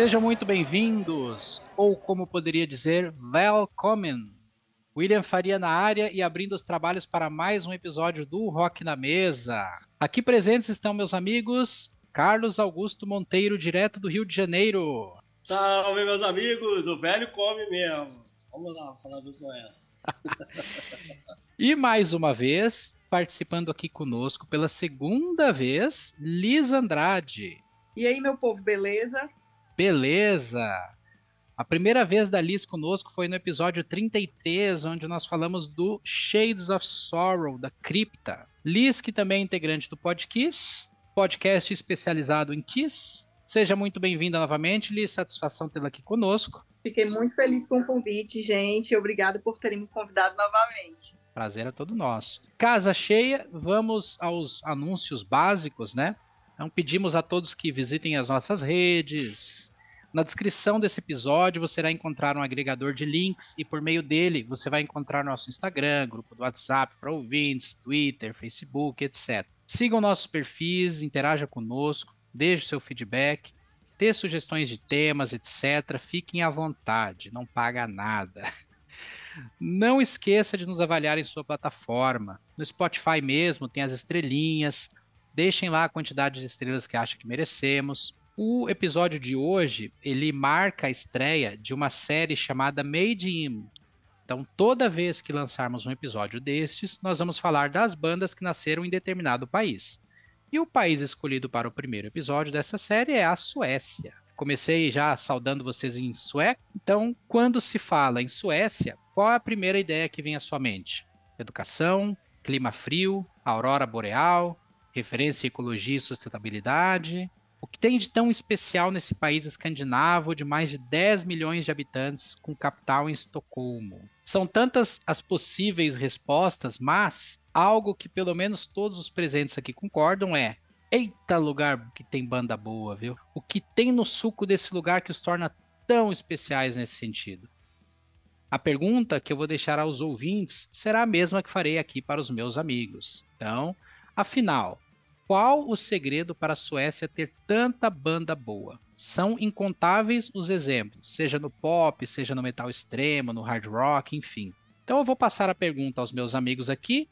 Sejam muito bem-vindos, ou como poderia dizer, welcome. William Faria na área e abrindo os trabalhos para mais um episódio do Rock na Mesa. Aqui presentes estão meus amigos Carlos Augusto Monteiro, direto do Rio de Janeiro. Salve, meus amigos! O velho come mesmo. Vamos lá falar do SOS. e mais uma vez, participando aqui conosco pela segunda vez, Liz Andrade. E aí, meu povo, beleza? Beleza! A primeira vez da Liz conosco foi no episódio 33, onde nós falamos do Shades of Sorrow, da Cripta. Liz, que também é integrante do Podkiss, podcast especializado em Kiss. Seja muito bem-vinda novamente, Liz. Satisfação tê-la aqui conosco. Fiquei muito feliz com o convite, gente. Obrigado por terem me convidado novamente. Prazer é todo nosso. Casa cheia, vamos aos anúncios básicos, né? Então pedimos a todos que visitem as nossas redes. Na descrição desse episódio você vai encontrar um agregador de links e por meio dele você vai encontrar nosso Instagram, grupo do WhatsApp para ouvintes, Twitter, Facebook, etc. Sigam nossos perfis, interaja conosco, deixe seu feedback ter sugestões de temas, etc., fiquem à vontade, não paga nada. Não esqueça de nos avaliar em sua plataforma. No Spotify mesmo tem as estrelinhas. Deixem lá a quantidade de estrelas que acham que merecemos. O episódio de hoje, ele marca a estreia de uma série chamada Made in. Então, toda vez que lançarmos um episódio destes, nós vamos falar das bandas que nasceram em determinado país. E o país escolhido para o primeiro episódio dessa série é a Suécia. Comecei já saudando vocês em sueco. Então, quando se fala em Suécia, qual é a primeira ideia que vem à sua mente? Educação, clima frio, aurora boreal, referência à ecologia e sustentabilidade, o que tem de tão especial nesse país escandinavo de mais de 10 milhões de habitantes, com capital em Estocolmo? São tantas as possíveis respostas, mas algo que pelo menos todos os presentes aqui concordam é: eita lugar que tem banda boa, viu? O que tem no suco desse lugar que os torna tão especiais nesse sentido? A pergunta que eu vou deixar aos ouvintes será a mesma que farei aqui para os meus amigos. Então, afinal, qual o segredo para a Suécia ter tanta banda boa? São incontáveis os exemplos, seja no pop, seja no metal extremo, no hard rock, enfim. Então eu vou passar a pergunta aos meus amigos aqui.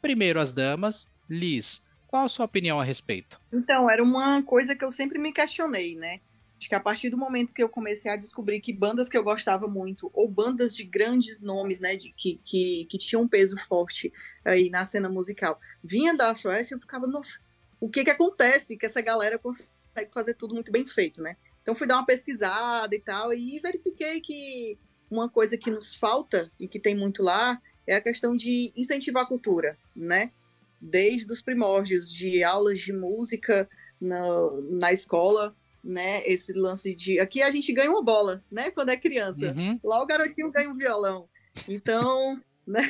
Primeiro as damas. Liz, qual a sua opinião a respeito? Então, era uma coisa que eu sempre me questionei, né? Acho que a partir do momento que eu comecei a descobrir que bandas que eu gostava muito, ou bandas de grandes nomes, né, de, que, que, que tinham um peso forte aí na cena musical, vinha da Suécia, eu ficava, nossa, o que que acontece que essa galera consegue fazer tudo muito bem feito, né? Então fui dar uma pesquisada e tal, e verifiquei que uma coisa que nos falta e que tem muito lá é a questão de incentivar a cultura, né? Desde os primórdios de aulas de música na, na escola, né? Esse lance de. Aqui a gente ganha uma bola, né? Quando é criança. Uhum. Lá o garotinho ganha um violão. Então. Né?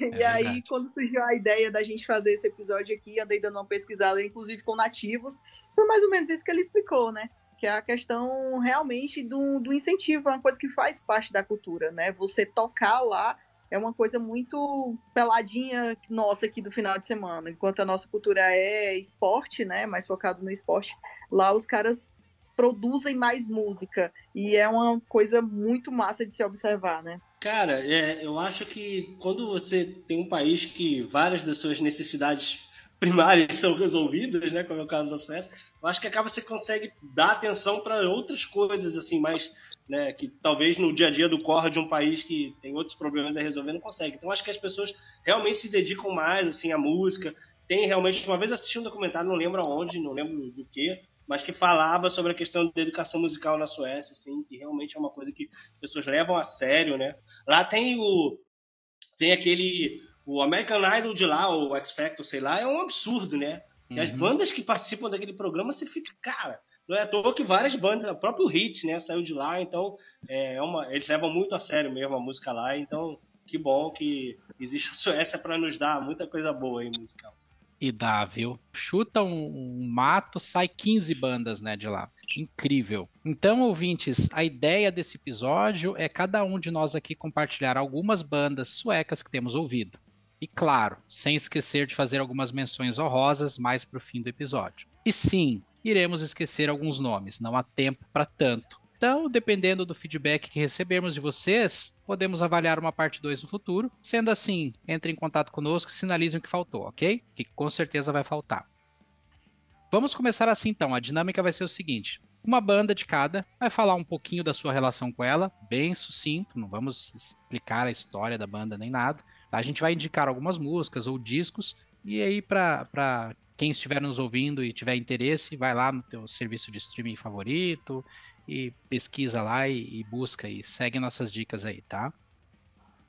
É e aí, quando surgiu a ideia da gente fazer esse episódio aqui, andei dando uma pesquisada, inclusive com nativos, foi mais ou menos isso que ele explicou, né? Que é a questão realmente do, do incentivo, é uma coisa que faz parte da cultura, né? Você tocar lá é uma coisa muito peladinha nossa aqui do final de semana. Enquanto a nossa cultura é esporte, né? Mais focado no esporte, lá os caras produzem mais música. E é uma coisa muito massa de se observar, né? Cara, é, eu acho que quando você tem um país que várias das suas necessidades primárias são resolvidas, né, como é o caso da Suécia, eu acho que acaba você consegue dar atenção para outras coisas assim, mais, né, que talvez no dia a dia do corre de um país que tem outros problemas a resolver não consegue. Então acho que as pessoas realmente se dedicam mais assim à música. Tem realmente uma vez assisti um documentário, não lembro aonde, não lembro do que, mas que falava sobre a questão da educação musical na Suécia, assim, que realmente é uma coisa que as pessoas levam a sério, né? Lá tem o tem aquele o American Idol de lá, o X Factor, sei lá, é um absurdo, né? E uhum. as bandas que participam daquele programa, você fica, cara, não é à toa que várias bandas, o próprio Hit, né, saiu de lá, então é uma, eles levam muito a sério mesmo a música lá, então que bom que existe a Suécia para nos dar muita coisa boa aí musical. E dá, viu? Chuta um, um, mato, sai 15 bandas, né, de lá. Incrível. Então, ouvintes, a ideia desse episódio é cada um de nós aqui compartilhar algumas bandas suecas que temos ouvido. E claro, sem esquecer de fazer algumas menções honrosas mais para o fim do episódio. E sim, iremos esquecer alguns nomes, não há tempo para tanto. Então, dependendo do feedback que recebermos de vocês, podemos avaliar uma parte 2 no futuro. Sendo assim, entre em contato conosco e sinalizem o que faltou, ok? Que com certeza vai faltar. Vamos começar assim então. A dinâmica vai ser o seguinte: uma banda de cada, vai falar um pouquinho da sua relação com ela, bem sucinto, não vamos explicar a história da banda nem nada. Tá? A gente vai indicar algumas músicas ou discos, e aí para quem estiver nos ouvindo e tiver interesse, vai lá no teu serviço de streaming favorito e pesquisa lá e, e busca e segue nossas dicas aí, tá?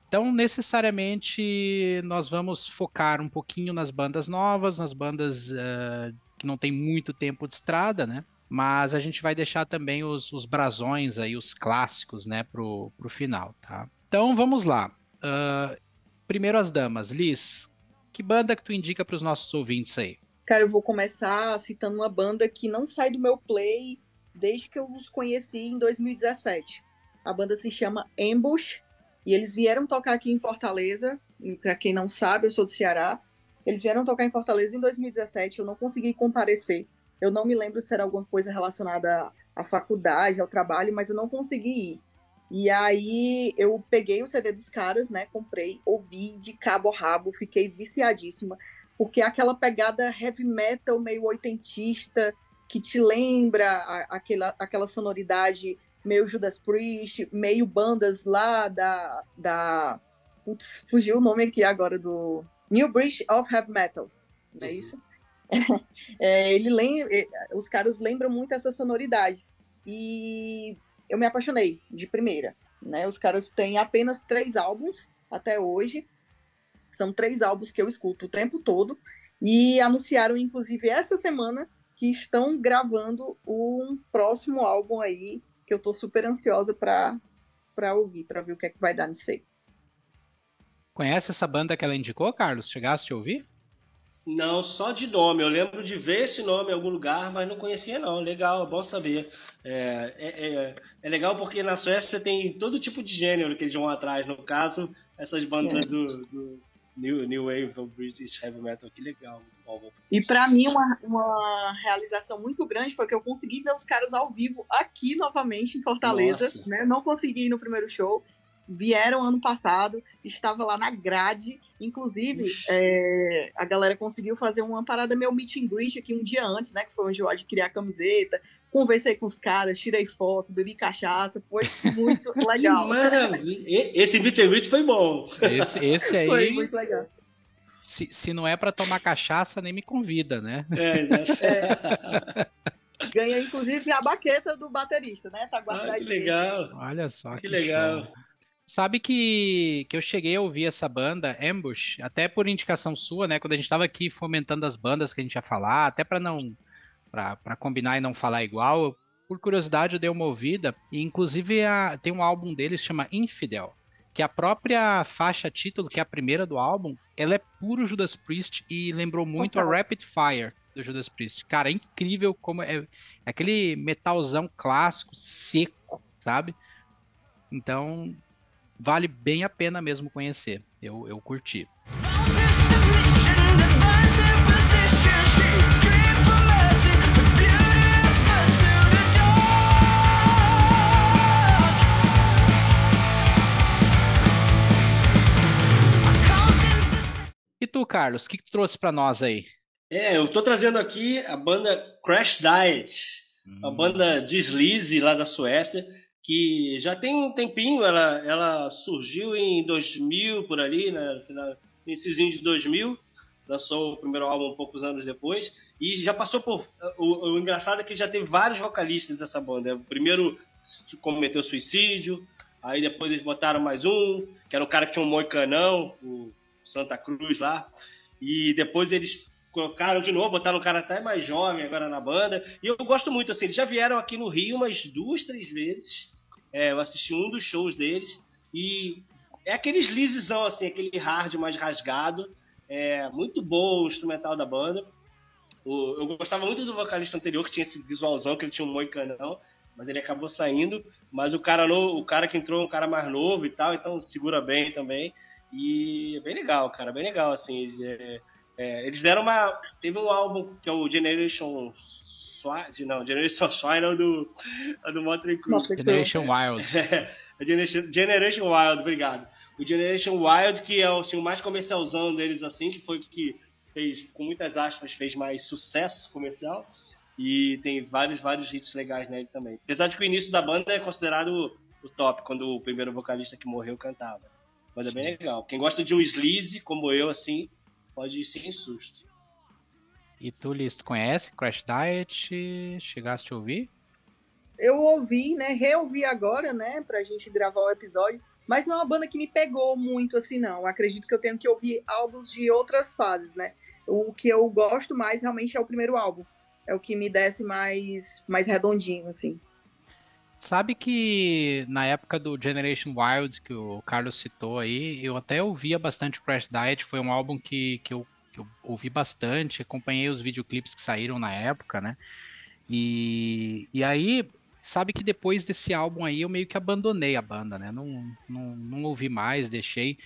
Então, necessariamente, nós vamos focar um pouquinho nas bandas novas, nas bandas uh, que não tem muito tempo de estrada, né? mas a gente vai deixar também os, os brasões aí, os clássicos, né, pro, pro final, tá? Então vamos lá. Uh, primeiro as damas. Liz, que banda que tu indica para os nossos ouvintes aí? Cara, eu vou começar citando uma banda que não sai do meu play desde que eu os conheci em 2017. A banda se chama Ambush e eles vieram tocar aqui em Fortaleza. Para quem não sabe, eu sou do Ceará. Eles vieram tocar em Fortaleza em 2017. Eu não consegui comparecer eu não me lembro se era alguma coisa relacionada à faculdade, ao trabalho, mas eu não consegui ir. E aí eu peguei o CD dos caras, né? Comprei, ouvi de cabo a rabo, fiquei viciadíssima, porque aquela pegada heavy metal meio oitentista, que te lembra a, aquela, aquela sonoridade meio Judas Priest, meio bandas lá da. da putz, fugiu o nome aqui agora do. New British of Heavy Metal, não é uhum. isso? é, ele lembra, é, os caras lembram muito essa sonoridade. E eu me apaixonei de primeira. Né? Os caras têm apenas três álbuns até hoje. São três álbuns que eu escuto o tempo todo. E anunciaram, inclusive, essa semana que estão gravando um próximo álbum aí, que eu tô super ansiosa para ouvir, para ver o que é que vai dar nisso aí. Conhece essa banda que ela indicou, Carlos? Chegaste a ouvir? Não, só de nome. Eu lembro de ver esse nome em algum lugar, mas não conhecia não. Legal, é bom saber. É, é, é, é legal porque na Suécia você tem todo tipo de gênero que eles vão atrás. No caso, essas bandas do, do New, New Wave of British Heavy Metal. Que legal. E para mim, uma, uma realização muito grande foi que eu consegui ver os caras ao vivo aqui novamente em Fortaleza. Né? Não consegui ir no primeiro show vieram ano passado, estava lá na grade. Inclusive, é, a galera conseguiu fazer uma parada meio meet and greet aqui um dia antes, né? Que foi onde eu adquiri a camiseta. Conversei com os caras, tirei foto, bebi cachaça. Foi muito legal. Maravilha! Esse meet and greet foi bom. Esse, esse aí. Foi muito legal. Se, se não é para tomar cachaça, nem me convida, né? É, exato. É. Ganha, inclusive, a baqueta do baterista, né? Tá guardado ah, que legal. Olha só. Que, que legal. Show. Sabe que, que eu cheguei a ouvir essa banda, Ambush, até por indicação sua, né? Quando a gente estava aqui fomentando as bandas que a gente ia falar, até para não. para combinar e não falar igual, eu, por curiosidade eu dei uma ouvida, e inclusive a, tem um álbum deles que chama Infidel, que a própria faixa título, que é a primeira do álbum, ela é puro Judas Priest e lembrou muito a Rapid Fire do Judas Priest. Cara, é incrível como é, é aquele metalzão clássico, seco, sabe? Então, vale bem a pena mesmo conhecer. Eu, eu curti. E tu, Carlos, o que, que tu trouxe para nós aí? É, eu tô trazendo aqui a banda Crash Diet, hum. uma banda de sleaze lá da Suécia que já tem um tempinho, ela, ela surgiu em 2000, por ali, né, final, iníciozinho de 2000, lançou o primeiro álbum poucos anos depois, e já passou por... O, o engraçado é que já teve vários vocalistas dessa banda. O primeiro cometeu suicídio, aí depois eles botaram mais um, que era o cara que tinha um moicanão, o Santa Cruz lá, e depois eles colocaram de novo, botaram um cara até mais jovem agora na banda. E eu gosto muito, assim, eles já vieram aqui no Rio umas duas, três vezes. É, eu assisti um dos shows deles. E é aquele sleazezão, assim, aquele hard mais rasgado. É muito bom o instrumental da banda. O, eu gostava muito do vocalista anterior, que tinha esse visualzão, que ele tinha um moicanão, mas ele acabou saindo. Mas o cara, no, o cara que entrou é um cara mais novo e tal, então segura bem também. E é bem legal, cara, bem legal, assim. É, é, eles deram uma. Teve um álbum que é o Generation Swine, não, Generation Swine é o do, é do Motley Crue. Generation Wild. É, Generation, Generation Wild, obrigado. O Generation Wild, que é assim, o mais comercialzão deles, assim, que foi o que fez, com muitas aspas, fez mais sucesso comercial. E tem vários, vários hits legais nele também. Apesar de que o início da banda é considerado o top, quando o primeiro vocalista que morreu cantava. Mas é bem legal. Quem gosta de um sleaze, como eu, assim, pode ir sem susto. E tu, Liz, tu conhece Crash Diet? Chegaste a ouvir? Eu ouvi, né? Reouvi agora, né? Pra gente gravar o episódio. Mas não é uma banda que me pegou muito assim, não. Acredito que eu tenho que ouvir álbuns de outras fases, né? O que eu gosto mais realmente é o primeiro álbum. É o que me desce mais, mais redondinho, assim. Sabe que na época do Generation Wild, que o Carlos citou aí, eu até ouvia bastante Crash Diet, foi um álbum que, que, eu, que eu ouvi bastante, acompanhei os videoclipes que saíram na época, né? E, e aí, sabe que depois desse álbum aí eu meio que abandonei a banda, né? Não, não, não ouvi mais, deixei.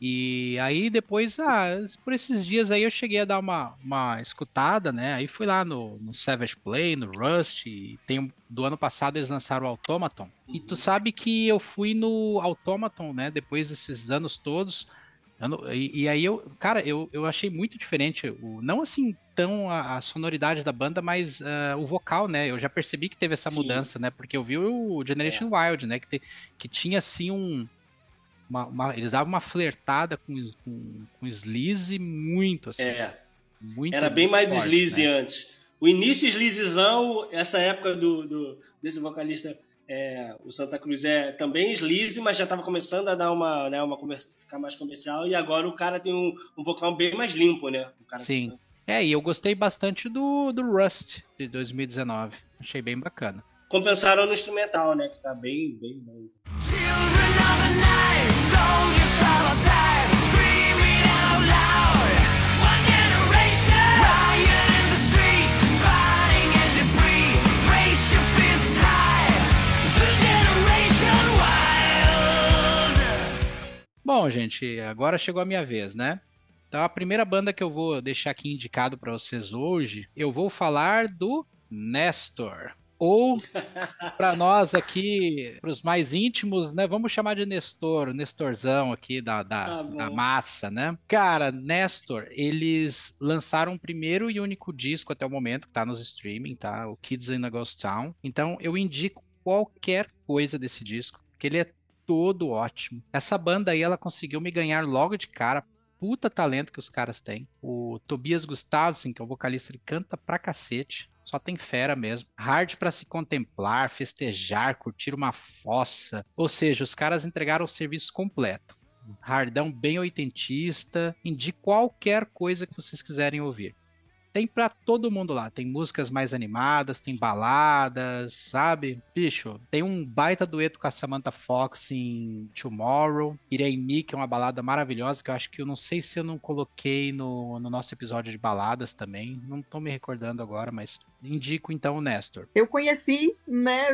E aí depois, ah, por esses dias aí eu cheguei a dar uma, uma escutada, né? Aí fui lá no, no Savage Play, no Rust, tem, do ano passado eles lançaram o Automaton. E tu sabe que eu fui no Automaton, né? Depois desses anos todos. E, e, aí eu, cara, eu, eu achei muito diferente. O, não assim tão a, a sonoridade da banda, mas uh, o vocal, né? Eu já percebi que teve essa Sim. mudança, né? Porque eu vi o Generation é. Wild, né? Que, te, que tinha assim um uma, uma, eles davam uma flertada com, com, com sleaze muito, assim. É. Muito Era bem mais forte, sleaze né? antes. O início sleazezão, essa época do, do desse vocalista, é, o Santa Cruz é também sleaze, mas já estava começando a dar uma, né, uma ficar mais comercial e agora o cara tem um, um vocal bem mais limpo, né? Sim. Tá... É, e eu gostei bastante do, do Rust de 2019. Achei bem bacana compensaram no instrumental, né? Que tá bem, bem bom. Bom, gente, agora chegou a minha vez, né? Então a primeira banda que eu vou deixar aqui indicado para vocês hoje, eu vou falar do Nestor ou para nós aqui, para os mais íntimos, né? Vamos chamar de Nestor, Nestorzão aqui da, da, ah, da, massa, né? Cara, Nestor, eles lançaram o primeiro e único disco até o momento que tá nos streaming, tá? O Kids in the Ghost Town. Então eu indico qualquer coisa desse disco, porque ele é todo ótimo. Essa banda aí, ela conseguiu me ganhar logo de cara. Puta talento que os caras têm. O Tobias Gustavsson, que é o vocalista, ele canta pra cacete. Só tem fera mesmo. Hard para se contemplar, festejar, curtir uma fossa. Ou seja, os caras entregaram o serviço completo. Hardão bem oitentista, de qualquer coisa que vocês quiserem ouvir tem para todo mundo lá. Tem músicas mais animadas, tem baladas, sabe? Bicho, tem um baita dueto com a Samantha Fox em Tomorrow. Irei Me, que é uma balada maravilhosa, que eu acho que eu não sei se eu não coloquei no, no nosso episódio de baladas também. Não tô me recordando agora, mas indico então o Nestor. Eu conheci, né?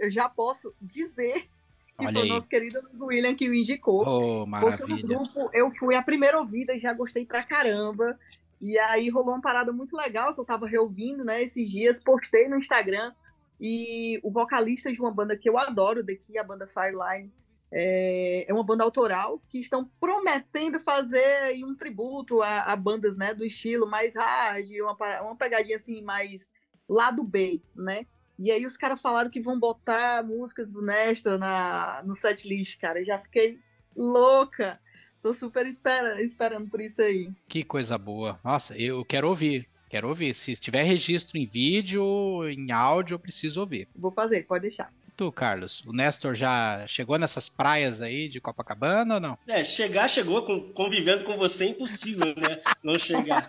Eu já posso dizer que Olha foi o nosso querido William que o indicou. Oh, maravilha. Porque no grupo eu fui a primeira ouvida e já gostei pra caramba. E aí rolou uma parada muito legal que eu tava reouvindo, né, esses dias, postei no Instagram e o vocalista de uma banda que eu adoro daqui, a banda Fireline, é, é uma banda autoral que estão prometendo fazer um tributo a, a, bandas, né, do estilo mais hard, uma, uma pegadinha assim mais lado B, né? E aí os caras falaram que vão botar músicas do Nestor na, no setlist, cara. Eu já fiquei louca. Tô super espera, esperando por isso aí. Que coisa boa. Nossa, eu quero ouvir. Quero ouvir. Se tiver registro em vídeo, em áudio, eu preciso ouvir. Vou fazer, pode deixar. Tu, Carlos, o Nestor já chegou nessas praias aí de Copacabana ou não? É, chegar, chegou, com, convivendo com você é impossível, né? não chegar.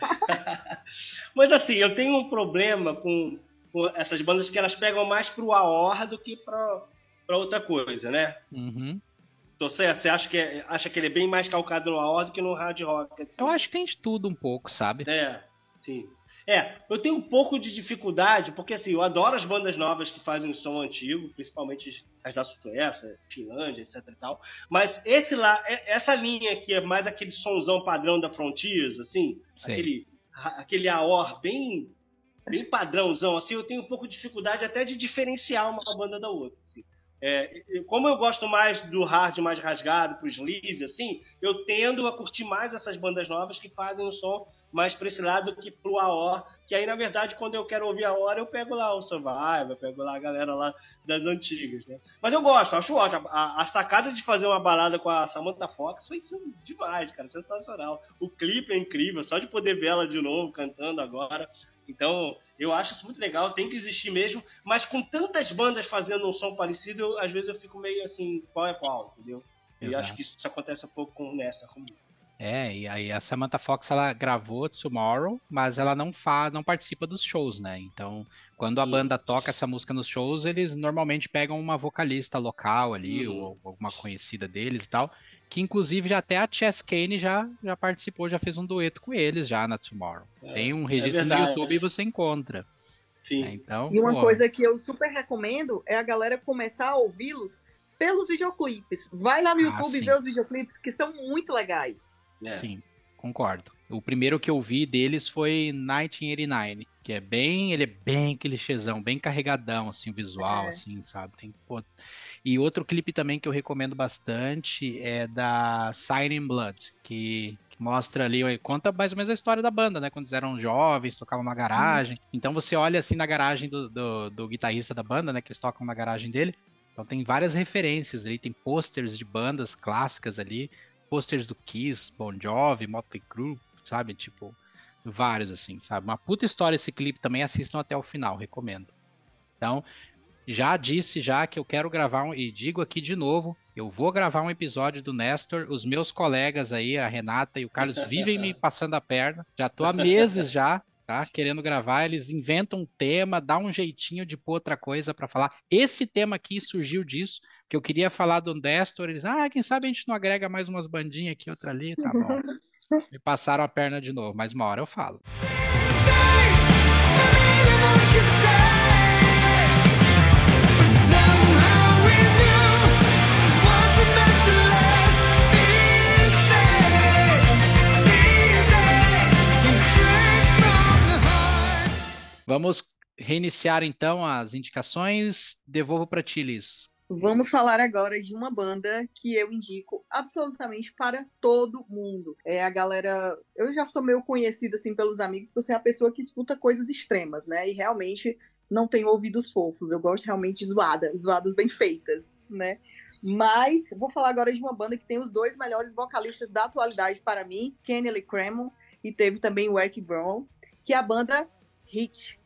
Mas assim, eu tenho um problema com, com, essas bandas que elas pegam mais pro AOR do que pra, pra outra coisa, né? Uhum. Tô certo? Você acha que, é, acha que ele é bem mais calcado no AOR do que no hard rock? Assim? Eu acho que tem de tudo um pouco, sabe? É, sim. É, eu tenho um pouco de dificuldade, porque assim, eu adoro as bandas novas que fazem um som antigo, principalmente as da Suécia, Finlândia, etc e tal. Mas esse lá, essa linha aqui é mais aquele sonzão padrão da Frontiers, assim, aquele, aquele AOR bem bem padrãozão, assim, eu tenho um pouco de dificuldade até de diferenciar uma banda da outra, assim. É, como eu gosto mais do hard mais rasgado, pro sleaze, assim, eu tendo a curtir mais essas bandas novas que fazem um som mais pra esse lado que pro AOR, que aí, na verdade, quando eu quero ouvir a hora, eu pego lá o Survivor, pego lá a galera lá das antigas, né? Mas eu gosto, acho ótimo. A, a sacada de fazer uma balada com a Samantha Fox foi demais, cara, sensacional. O clipe é incrível, só de poder ver ela de novo cantando agora. Então, eu acho isso muito legal, tem que existir mesmo, mas com tantas bandas fazendo um som parecido, eu, às vezes eu fico meio assim, qual é qual, entendeu? Exato. E acho que isso acontece um pouco com Nessa comigo. É, e aí a Samantha Fox ela gravou Tomorrow, mas ela não faz, não participa dos shows, né? Então, quando a banda toca essa música nos shows, eles normalmente pegam uma vocalista local ali, uhum. ou alguma conhecida deles e tal que inclusive já até a Chess Kane já, já participou, já fez um dueto com eles já na Tomorrow. É, Tem um registro é no YouTube e você encontra. Sim. É, então, e uma pô. coisa que eu super recomendo é a galera começar a ouvi-los pelos videoclipes. Vai lá no ah, YouTube e vê os videoclipes que são muito legais. É. Sim, concordo. O primeiro que eu vi deles foi 1989, que é bem, ele é bem clichêzão, bem carregadão, assim, visual, é. assim, sabe? Tem, pô, e outro clipe também que eu recomendo bastante é da Sign Blood, que, que mostra ali, conta mais ou menos a história da banda, né? Quando eles eram jovens, tocavam na garagem. Uhum. Então você olha assim na garagem do, do, do guitarrista da banda, né? Que eles tocam na garagem dele. Então tem várias referências ali, tem posters de bandas clássicas ali, posters do Kiss, Bon Jovi, Motley Crue, sabe? Tipo, vários assim, sabe? Uma puta história esse clipe também, assistam até o final, recomendo. Então, já disse já que eu quero gravar um, e digo aqui de novo, eu vou gravar um episódio do Nestor. Os meus colegas aí, a Renata e o Carlos, vivem me passando a perna. Já tô há meses já, tá? Querendo gravar. Eles inventam um tema, dá um jeitinho de pôr outra coisa para falar. Esse tema aqui surgiu disso, que eu queria falar do Nestor. Eles, ah, quem sabe a gente não agrega mais umas bandinhas aqui, outra ali, tá bom. me passaram a perna de novo, mas uma hora eu falo. Vamos reiniciar então as indicações. Devolvo para ti, Liz. Vamos falar agora de uma banda que eu indico absolutamente para todo mundo. É a galera. Eu já sou meio conhecida assim pelos amigos por ser a pessoa que escuta coisas extremas, né? E realmente não tenho ouvidos fofos. Eu gosto realmente de zoadas, zoadas bem feitas, né? Mas vou falar agora de uma banda que tem os dois melhores vocalistas da atualidade para mim, Kenny Lee Cremon e teve também o Eric Brown, que é a banda Hit.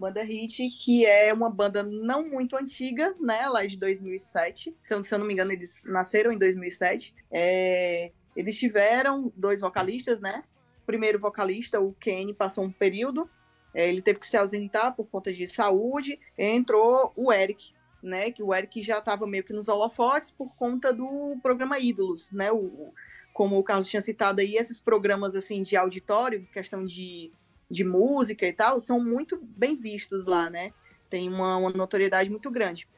Banda Hit, que é uma banda não muito antiga, né? Lá de 2007. Se eu, se eu não me engano, eles nasceram em 2007. É, eles tiveram dois vocalistas, né? O primeiro vocalista, o Kenny, passou um período. É, ele teve que se ausentar por conta de saúde. Entrou o Eric, né? Que o Eric já estava meio que nos holofotes por conta do programa Ídolos, né? O, como o Carlos tinha citado aí, esses programas assim de auditório, questão de de música e tal, são muito bem vistos lá, né? Tem uma, uma notoriedade muito grande.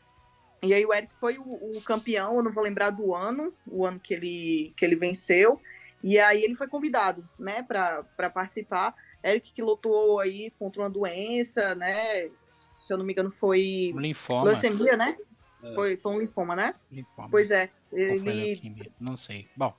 E aí o Eric foi o, o, campeão, eu não vou lembrar do ano, o ano que ele, que ele venceu. E aí ele foi convidado, né, para participar. Eric que lutou aí contra uma doença, né? Se eu não me engano, foi. Um linfoma. Leucemia, né? É. Foi, foi um linfoma, né? Linfoma. Pois é. Ele. Não sei. Bom.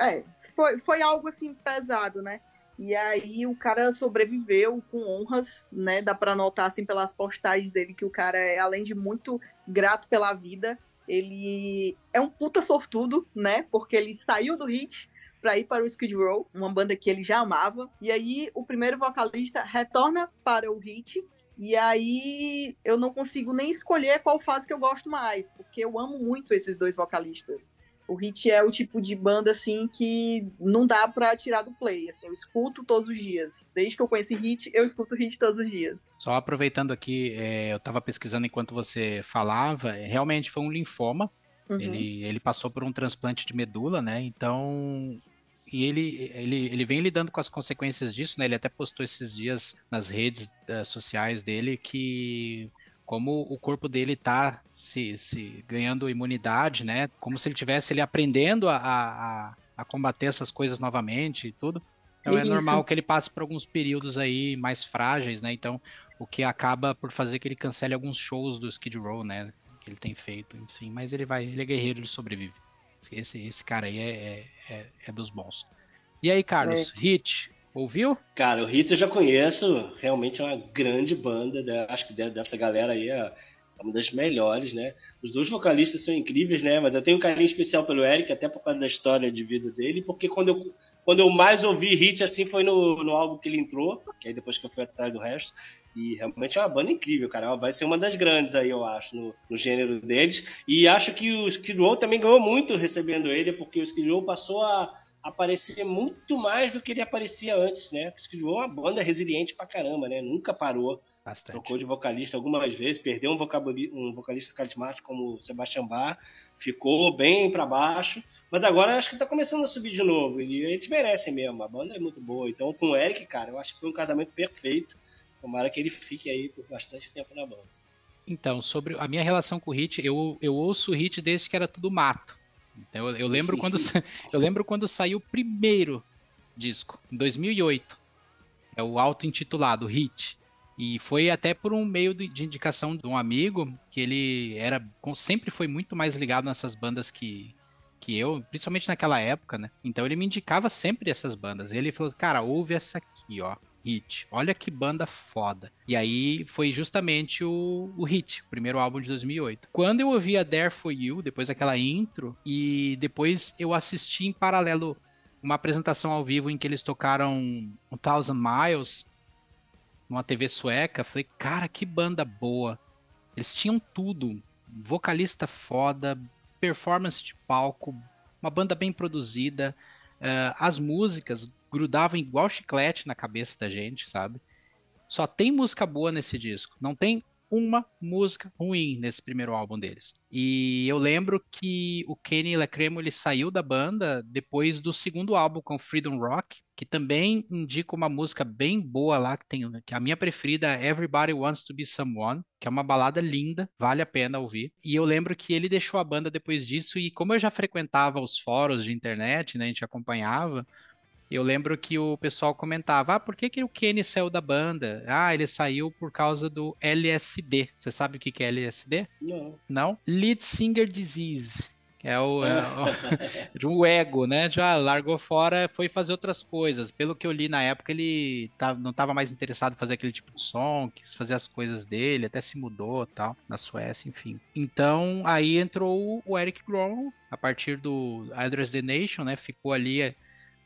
É, foi, foi algo assim pesado, né? E aí o cara sobreviveu com honras, né? Dá para notar assim pelas postagens dele que o cara é além de muito grato pela vida, ele é um puta sortudo, né? Porque ele saiu do hit para ir para o Skid Row, uma banda que ele já amava. E aí o primeiro vocalista retorna para o hit e aí eu não consigo nem escolher qual fase que eu gosto mais, porque eu amo muito esses dois vocalistas o Hit é o tipo de banda assim que não dá para tirar do play. Assim, eu escuto todos os dias. Desde que eu conheci Hit, eu escuto Hit todos os dias. Só aproveitando aqui, é, eu estava pesquisando enquanto você falava, é, realmente foi um linfoma. Uhum. Ele, ele passou por um transplante de medula, né? Então. E ele, ele, ele vem lidando com as consequências disso, né? Ele até postou esses dias nas redes uh, sociais dele que como o corpo dele está se, se ganhando imunidade, né? Como se ele tivesse ele aprendendo a, a, a combater essas coisas novamente e tudo. Então é Isso. normal que ele passe por alguns períodos aí mais frágeis, né? Então, o que acaba por fazer que ele cancele alguns shows do Skid Row, né? Que ele tem feito, enfim. Mas ele vai, ele é guerreiro, ele sobrevive. Esse, esse cara aí é, é, é, é dos bons. E aí, Carlos, é. Hit, ouviu? Cara, o Hit eu já conheço, realmente é uma grande banda, né? acho que dessa galera aí é uma das melhores, né? Os dois vocalistas são incríveis, né? Mas eu tenho um carinho especial pelo Eric, até por causa da história de vida dele, porque quando eu, quando eu mais ouvi hit assim foi no, no álbum que ele entrou, que aí depois que eu fui atrás do resto. E realmente é uma banda incrível, cara. Vai ser uma das grandes aí, eu acho, no, no gênero deles. E acho que o Skid Row também ganhou muito recebendo ele, porque o Skid Row passou a aparecer muito mais do que ele aparecia antes, né? Skid Row é uma banda resiliente pra caramba, né? Nunca parou. Bastante. Tocou de vocalista algumas vezes, perdeu um, um vocalista carismático como o Sebastian Bach, ficou bem para baixo, mas agora acho que tá começando a subir de novo, e eles merecem mesmo, a banda é muito boa. Então com o Eric, cara, eu acho que foi um casamento perfeito. Tomara que ele fique aí por bastante tempo na banda. Então, sobre a minha relação com o Hit, eu, eu ouço o Hit desde que era tudo mato. Então, eu, eu lembro quando eu lembro quando saiu o primeiro disco, em 2008. É o auto-intitulado Hit. E foi até por um meio de indicação de um amigo que ele era sempre foi muito mais ligado nessas bandas que, que eu, principalmente naquela época, né? Então ele me indicava sempre essas bandas. E ele falou: "Cara, ouve essa aqui, ó. Hit. Olha que banda foda. E aí foi justamente o, o Hit, o primeiro álbum de 2008. Quando eu ouvi a There For You, depois daquela intro, e depois eu assisti em paralelo uma apresentação ao vivo em que eles tocaram o Thousand Miles, numa TV sueca. Falei, cara, que banda boa. Eles tinham tudo. Vocalista foda, performance de palco, uma banda bem produzida. Uh, as músicas grudavam igual chiclete na cabeça da gente, sabe? Só tem música boa nesse disco. Não tem uma música ruim nesse primeiro álbum deles. E eu lembro que o Kenny Lecremo ele saiu da banda depois do segundo álbum com Freedom Rock, que também indica uma música bem boa lá que tem, que a minha preferida é Everybody Wants to Be Someone, que é uma balada linda, vale a pena ouvir. E eu lembro que ele deixou a banda depois disso e como eu já frequentava os fóruns de internet, né, a gente acompanhava, eu lembro que o pessoal comentava: ah, por que, que o Kenny saiu da banda? Ah, ele saiu por causa do LSD. Você sabe o que, que é LSD? Não. Não? Lead Singer Disease. É o, é o, o, ego, né? Já largou fora, foi fazer outras coisas. Pelo que eu li na época, ele tá, não estava mais interessado em fazer aquele tipo de som, quis fazer as coisas dele, até se mudou tal, na Suécia, enfim. Então, aí entrou o Eric Grom, a partir do Address the Nation, né? Ficou ali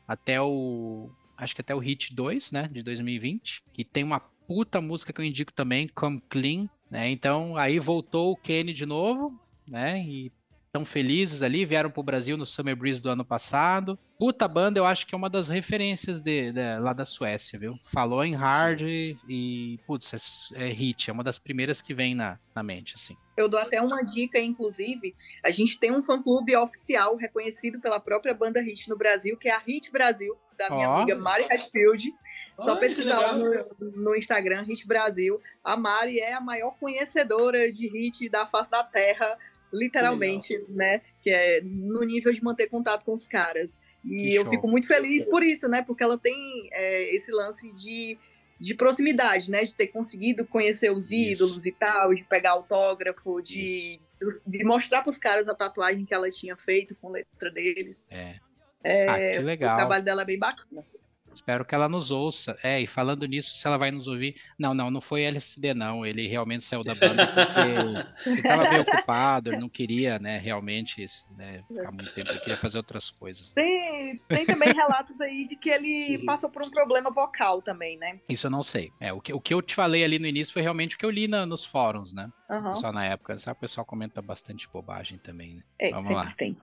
até o. Acho que até o Hit 2, né? De 2020. Que tem uma puta música que eu indico também, Come Clean. Né? Então aí voltou o Kenny de novo, né? E tão felizes ali, vieram pro Brasil no Summer Breeze do ano passado. Puta banda, eu acho que é uma das referências de, de lá da Suécia, viu? Falou em hard e, e, putz, é, é, hit, é uma das primeiras que vem na, na mente, assim. Eu dou até uma dica, inclusive, a gente tem um fã-clube oficial reconhecido pela própria banda Hit no Brasil, que é a Hit Brasil, da minha oh. amiga Mari Hatfield. Só pesquisar lá no, no, Instagram, Hit Brasil. A Mari é a maior conhecedora de hit da face da Terra literalmente, que né? Que é no nível de manter contato com os caras. E que eu show. fico muito feliz por isso, né? Porque ela tem é, esse lance de, de proximidade, né? De ter conseguido conhecer os ídolos isso. e tal, de pegar autógrafo, de, de mostrar para os caras a tatuagem que ela tinha feito com letra deles. É. é ah, que legal. O trabalho dela é bem bacana. Espero que ela nos ouça. É, e falando nisso, se ela vai nos ouvir. Não, não, não foi LSD, não. Ele realmente saiu da banda porque ele estava bem ocupado, ele não queria, né, realmente né, ficar muito tempo, ele queria fazer outras coisas. Tem, tem também relatos aí de que ele passou por um problema vocal também, né? Isso eu não sei. É, o, que, o que eu te falei ali no início foi realmente o que eu li na, nos fóruns, né? Uhum. Só na época. Sabe, o pessoal comenta bastante bobagem também, né? É, Vamos lá. tem.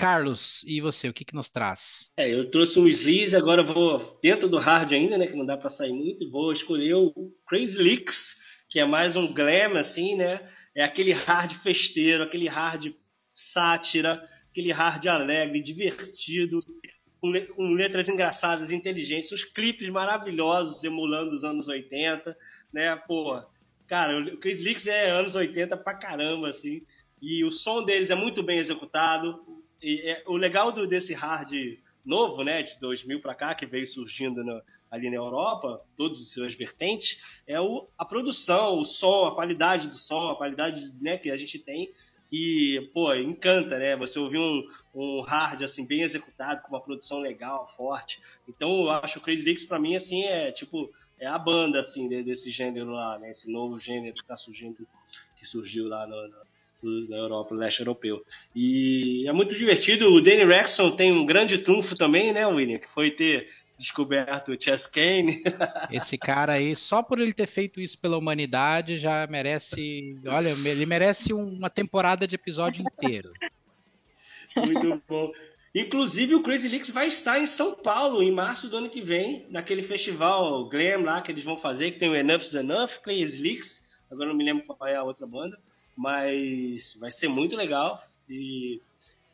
Carlos, e você, o que, que nos traz? É, eu trouxe um sleaze, agora vou dentro do hard ainda, né, que não dá para sair muito, vou escolher o Crazy Leaks, que é mais um glam, assim, né, é aquele hard festeiro, aquele hard sátira, aquele hard alegre, divertido, com, com letras engraçadas, inteligentes, os clipes maravilhosos, emulando os anos 80, né? Pô, cara, o Chris Licks é anos 80 pra caramba, assim. E o som deles é muito bem executado. E é, o legal do, desse hard novo, né, de 2000 para cá, que veio surgindo no, ali na Europa, todos os seus vertentes, é o, a produção, o som, a qualidade do som, a qualidade né, que a gente tem, que, pô, encanta, né? Você ouvir um, um hard, assim, bem executado, com uma produção legal, forte. Então, eu acho o Crazy Leaks, pra mim, assim, é, tipo, é a banda, assim, desse gênero lá, né? Esse novo gênero que tá surgindo, que surgiu lá no, no na Europa, leste europeu. E é muito divertido. O Danny Rexon tem um grande trunfo também, né, William? Que foi ter descoberto o Chess Kane. Esse cara aí, só por ele ter feito isso pela humanidade, já merece. Olha, ele merece uma temporada de episódio inteiro. Muito bom. Inclusive, o Crazy Leaks vai estar em São Paulo em março do ano que vem, naquele festival Glam lá que eles vão fazer, que tem o Enough's Enough, Crazy Leaks. Agora não me lembro qual é a outra banda. Mas vai ser muito legal. E,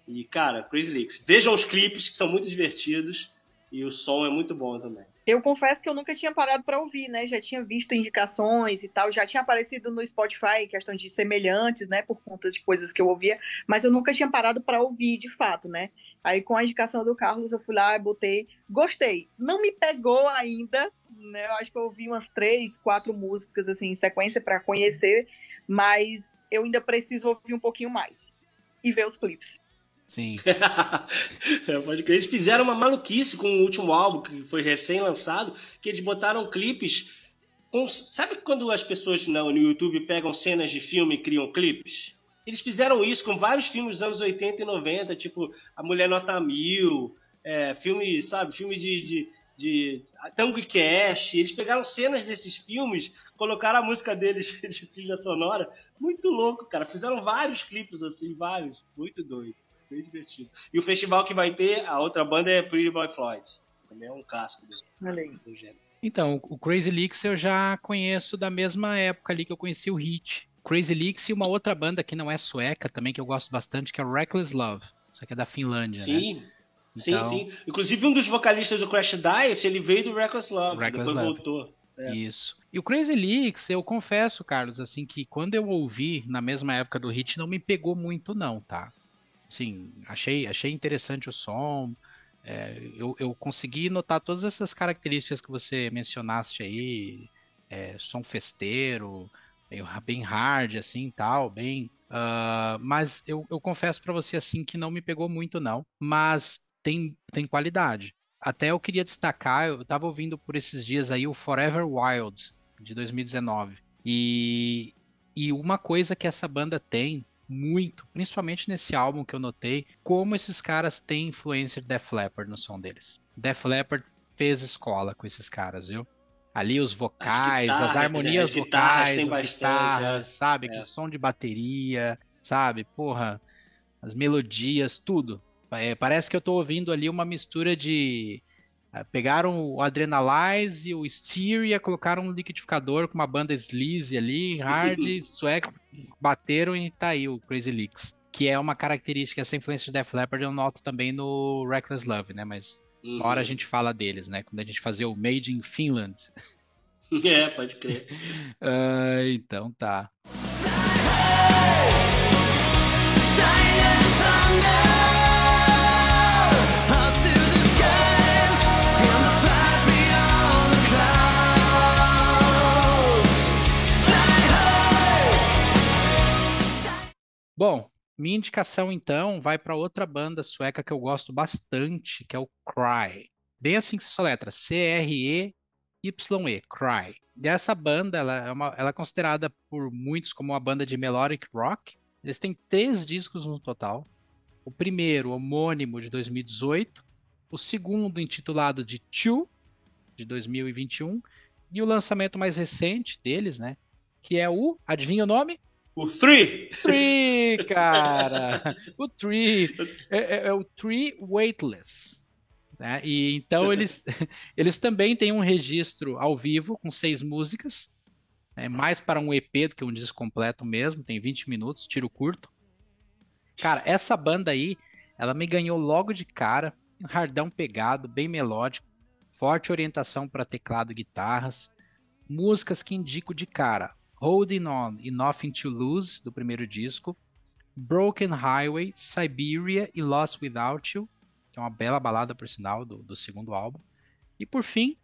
e cara, Crazy Leaks. Vejam os clipes, que são muito divertidos. E o som é muito bom também. Eu confesso que eu nunca tinha parado para ouvir, né? Já tinha visto indicações e tal, já tinha aparecido no Spotify questão de semelhantes, né? Por conta de coisas que eu ouvia, mas eu nunca tinha parado para ouvir de fato, né? Aí com a indicação do Carlos eu fui lá, botei, gostei. Não me pegou ainda, né? Eu acho que eu ouvi umas três, quatro músicas assim em sequência para conhecer, mas eu ainda preciso ouvir um pouquinho mais e ver os clipes. Sim. pode crer. Eles fizeram uma maluquice com o último álbum, que foi recém-lançado, que eles botaram clipes. Com... Sabe quando as pessoas no YouTube pegam cenas de filme e criam clipes? Eles fizeram isso com vários filmes dos anos 80 e 90, tipo A Mulher Nota Mil, é, filme, sabe, filme de, de, de Tango e Cash. Eles pegaram cenas desses filmes, colocaram a música deles de trilha sonora. Muito louco, cara. Fizeram vários clipes assim, vários. Muito doido. Bem divertido. E o festival que vai ter, a outra banda é Pretty Boy Floyd. Também é um casco do, do gênero. Então, o Crazy Leaks eu já conheço da mesma época ali que eu conheci o Hit. Crazy Leaks e uma outra banda que não é sueca também, que eu gosto bastante, que é o Reckless Love. Só que é da Finlândia, Sim. né? Então... Sim, sim. Inclusive um dos vocalistas do Crash Diet, ele veio do Reckless Love, Reckless depois Love. voltou. É. Isso. E o Crazy Leaks, eu confesso, Carlos, assim, que quando eu ouvi na mesma época do hit, não me pegou muito, não, tá? Assim, achei, achei interessante o som. É, eu, eu consegui notar todas essas características que você mencionaste aí. É, som festeiro, bem hard, assim, tal, bem... Uh, mas eu, eu confesso para você, assim, que não me pegou muito, não. Mas tem, tem qualidade. Até eu queria destacar, eu estava ouvindo por esses dias aí o Forever Wild, de 2019. E, e uma coisa que essa banda tem muito, principalmente nesse álbum que eu notei, como esses caras têm influência de Def Leppard no som deles. Def Leppard fez escola com esses caras, viu? Ali os vocais, as, as harmonias as vocais, as guitarras, é. sabe? É. O som de bateria, sabe? Porra, as melodias, tudo. É, parece que eu tô ouvindo ali uma mistura de. Uh, pegaram o Adrenalize e o Styria, colocaram um liquidificador com uma banda sleaze ali, hard, sueco, bateram e tá aí o Crazy Leaks. Que é uma característica, essa influência de Def Leppard eu noto também no Reckless Love, né? Mas uhum. uma hora a uhum. gente fala deles, né? Quando a gente fazia o Made in Finland. É, pode crer. uh, então tá. Bom, minha indicação então vai para outra banda sueca que eu gosto bastante, que é o Cry. Bem assim que se soletra, C-R-E-Y-E, Cry. E essa banda, ela é, uma, ela é considerada por muitos como uma banda de melodic rock. Eles têm três discos no total. O primeiro, homônimo, de 2018. O segundo, intitulado de Two, de 2021. E o lançamento mais recente deles, né? Que é o, adivinha o nome? O Three! Three, cara! o Three. É, é, é, o Three Weightless. Né? E então eles, eles também têm um registro ao vivo com seis músicas. Né? Mais para um EP do que um disco completo mesmo. Tem 20 minutos, tiro curto. Cara, essa banda aí, ela me ganhou logo de cara. Um hardão pegado, bem melódico, forte orientação para teclado e guitarras, músicas que indico de cara: Holding On e Nothing to Lose, do primeiro disco, Broken Highway, Siberia e Lost Without You, que é uma bela balada, por sinal, do, do segundo álbum. E por fim,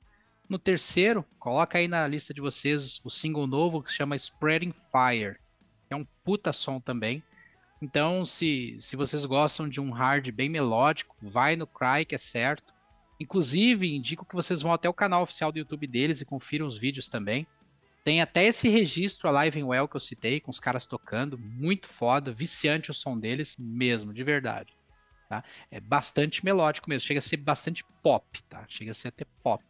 no terceiro, coloca aí na lista de vocês o single novo que se chama Spreading Fire. É um puta som também. Então, se, se vocês gostam de um hard bem melódico, vai no Cry, que é certo. Inclusive, indico que vocês vão até o canal oficial do YouTube deles e confiram os vídeos também. Tem até esse registro Alive and Well que eu citei, com os caras tocando, muito foda, viciante o som deles mesmo, de verdade. Tá? É bastante melódico mesmo, chega a ser bastante pop, tá? Chega a ser até pop.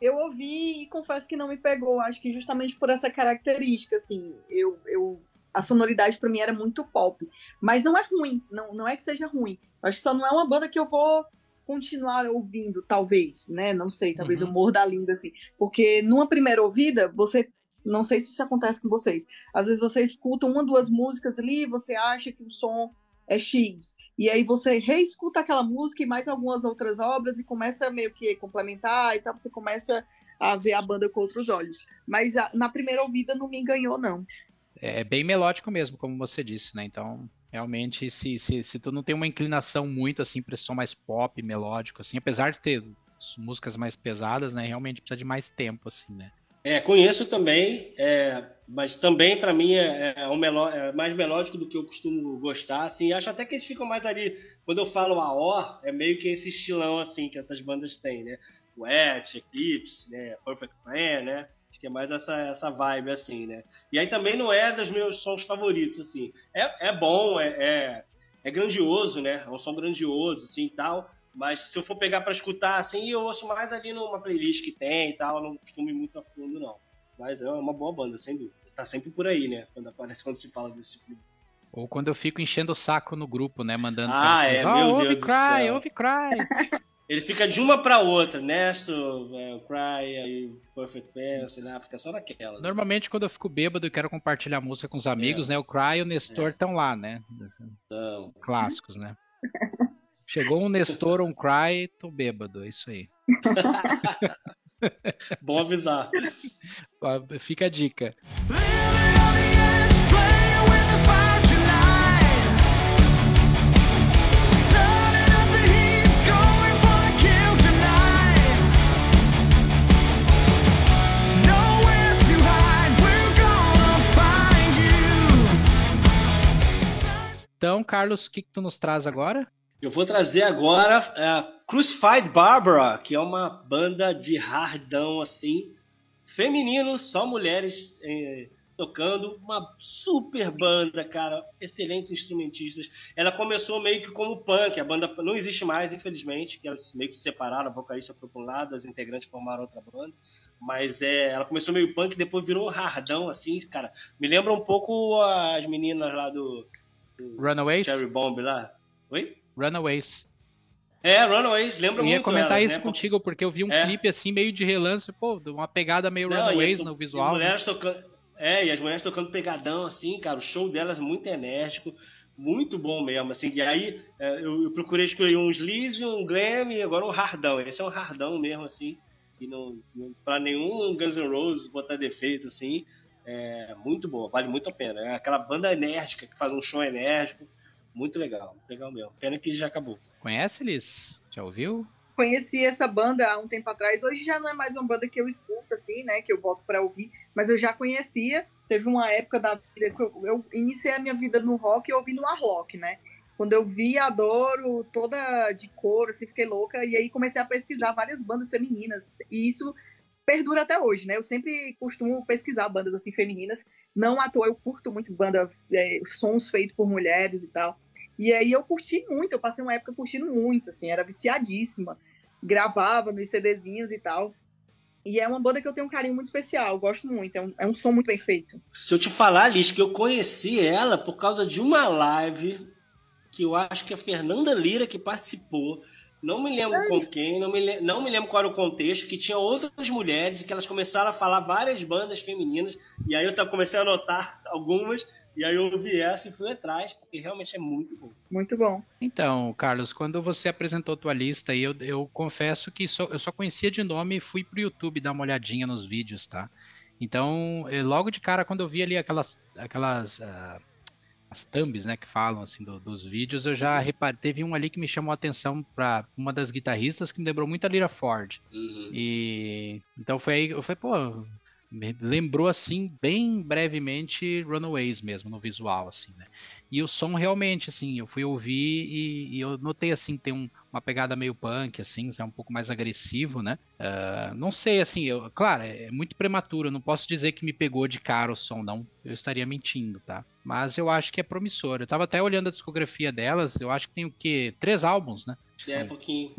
Eu ouvi e confesso que não me pegou, acho que justamente por essa característica, assim, eu, eu a sonoridade para mim era muito pop, mas não é ruim, não, não é que seja ruim. Acho que só não é uma banda que eu vou continuar ouvindo, talvez, né? Não sei, talvez uhum. eu morda a linda assim, porque numa primeira ouvida você não sei se isso acontece com vocês. Às vezes você escuta uma, duas músicas ali, você acha que o som é X. E aí você reescuta aquela música e mais algumas outras obras e começa meio que complementar e tal, você começa a ver a banda com outros olhos. Mas a, na primeira ouvida não me enganou, não. É, é bem melódico mesmo, como você disse, né? Então, realmente, se, se, se tu não tem uma inclinação muito assim para som mais pop, melódico, assim, apesar de ter músicas mais pesadas, né? Realmente precisa de mais tempo, assim, né? É, conheço também, é, mas também para mim é, é, um meló é mais melódico do que eu costumo gostar, assim. Acho até que eles ficam mais ali. Quando eu falo a O, é meio que esse estilão assim que essas bandas têm, né? Wet, Eclipse, né? Perfect Plan, né? Acho que é mais essa, essa vibe assim, né? E aí também não é dos meus sons favoritos, assim. É, é bom, é, é, é grandioso, né? É um som grandioso, assim tal. Mas se eu for pegar para escutar assim, eu ouço mais ali numa playlist que tem e tal, não costumo ir muito a fundo, não. Mas é uma boa banda, sem dúvida. Tá sempre por aí, né? Quando aparece, quando se fala desse tipo de ou quando eu fico enchendo o saco no grupo, né? Mandando ah, é, oh, ouve Deus Cry, ouve Cry. Ele fica de uma para outra, Nesto, é, Cry, aí Perfect Pen, sei lá, fica só naquela. Né? Normalmente quando eu fico bêbado e quero compartilhar música com os amigos, é. né? O Cry e o Nestor estão é. lá, né? Então. Clássicos, né? Chegou um Nestor, um Cry, tô bêbado, é isso aí. Bom avisar. Fica a dica. Então, Carlos, o que, que tu nos traz agora? Eu vou trazer agora a é, Crucified Barbara, que é uma banda de hardão assim, feminino, só mulheres é, tocando, uma super banda, cara, excelentes instrumentistas. Ela começou meio que como punk, a banda não existe mais, infelizmente, que elas meio que se separaram, a vocalista foi para um lado, as integrantes formaram outra banda. Mas é, ela começou meio punk, depois virou um hardão, assim, cara. Me lembra um pouco as meninas lá do, do Runaways? Cherry Bomb lá. Oi? Runaways. É, Runaways, lembra muito. Eu ia comentar isso né? contigo, porque eu vi um é. clipe assim, meio de relance, pô, uma pegada meio Não, Runaways no visual. E mulheres tocando, é, e as mulheres tocando pegadão, assim, cara, o show delas muito enérgico, muito bom mesmo, assim. E aí é, eu, eu procurei escolher um sleaze, um glam e agora um hardão. Esse é um hardão mesmo, assim, e não, não para nenhum Guns N' Roses botar defeito, assim. É muito boa, vale muito a pena. É aquela banda enérgica que faz um show enérgico muito legal, legal mesmo. Pena que já acabou. Conhece, Liz? Já ouviu? Conheci essa banda há um tempo atrás. Hoje já não é mais uma banda que eu escuto, assim, né? Que eu volto para ouvir. Mas eu já conhecia. Teve uma época da vida que eu, eu iniciei a minha vida no rock e ouvindo no Arlock, né? Quando eu vi Adoro toda de cor, assim, fiquei louca. E aí comecei a pesquisar várias bandas femininas. E isso perdura até hoje, né? Eu sempre costumo pesquisar bandas assim femininas. Não à toa eu curto muito banda, é, sons feitos por mulheres e tal. E aí eu curti muito, eu passei uma época curtindo muito, assim, era viciadíssima. Gravava nos CDzinhos e tal. E é uma banda que eu tenho um carinho muito especial, gosto muito, é um, é um som muito bem feito. Se eu te falar, Liz, que eu conheci ela por causa de uma live que eu acho que a Fernanda Lira que participou não me lembro com quem, não me, não me lembro qual era o contexto, que tinha outras mulheres e que elas começaram a falar várias bandas femininas, e aí eu comecei a anotar algumas, e aí eu ouvi essa e fui atrás, porque realmente é muito bom. Muito bom. Então, Carlos, quando você apresentou tua lista aí, eu, eu confesso que só, eu só conhecia de nome e fui pro YouTube dar uma olhadinha nos vídeos, tá? Então, logo de cara, quando eu vi ali aquelas, aquelas uh, as thumbs, né, que falam assim do, dos vídeos, eu já reparei, teve um ali que me chamou a atenção para uma das guitarristas que me lembrou muito a Lira Ford. Uhum. E então foi aí, eu falei, pô, lembrou assim bem brevemente Runaways mesmo no visual assim, né? E o som realmente assim, eu fui ouvir e, e eu notei assim tem um, uma pegada meio punk assim, é um pouco mais agressivo, né? Uh, não sei assim, eu, claro, é muito prematuro, eu não posso dizer que me pegou de cara o som não, eu estaria mentindo, tá? Mas eu acho que é promissor. Eu tava até olhando a discografia delas, eu acho que tem o quê? Três álbuns, né? É, um pouquinho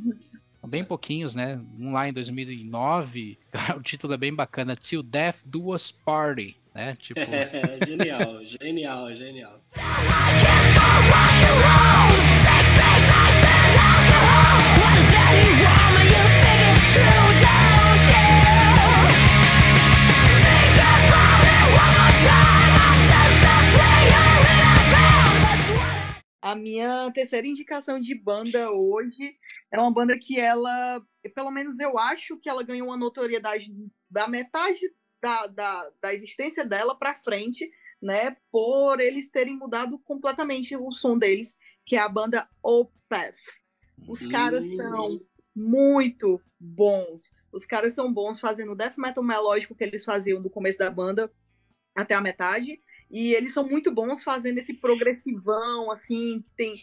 bem pouquinhos, né? Um lá em 2009, o título é bem bacana, Till Death Do Us Party, né? Tipo... É, genial, genial, genial. A minha terceira indicação de banda hoje é uma banda que ela, pelo menos eu acho que ela ganhou uma notoriedade da metade da, da, da existência dela para frente, né? Por eles terem mudado completamente o som deles, que é a banda Opeth. Os caras uhum. são muito bons. Os caras são bons fazendo o death metal melódico que eles faziam do começo da banda até a metade. E eles são muito bons fazendo esse progressivão, assim, tem,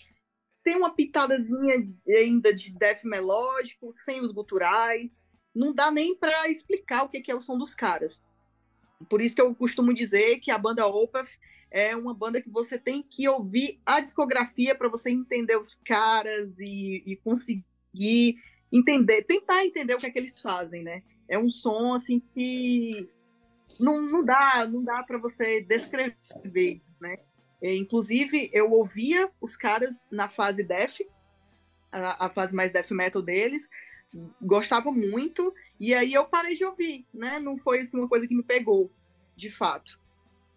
tem uma pitadazinha de, ainda de death melódico, sem os guturais. Não dá nem para explicar o que é o som dos caras. Por isso que eu costumo dizer que a banda Opeth é uma banda que você tem que ouvir a discografia para você entender os caras e, e, conseguir entender, tentar entender o que é que eles fazem, né? É um som assim que não, não dá, não dá para você descrever, né? É, inclusive, eu ouvia os caras na fase death, a, a, fase mais death metal deles, gostava muito, e aí eu parei de ouvir, né? Não foi assim, uma coisa que me pegou, de fato.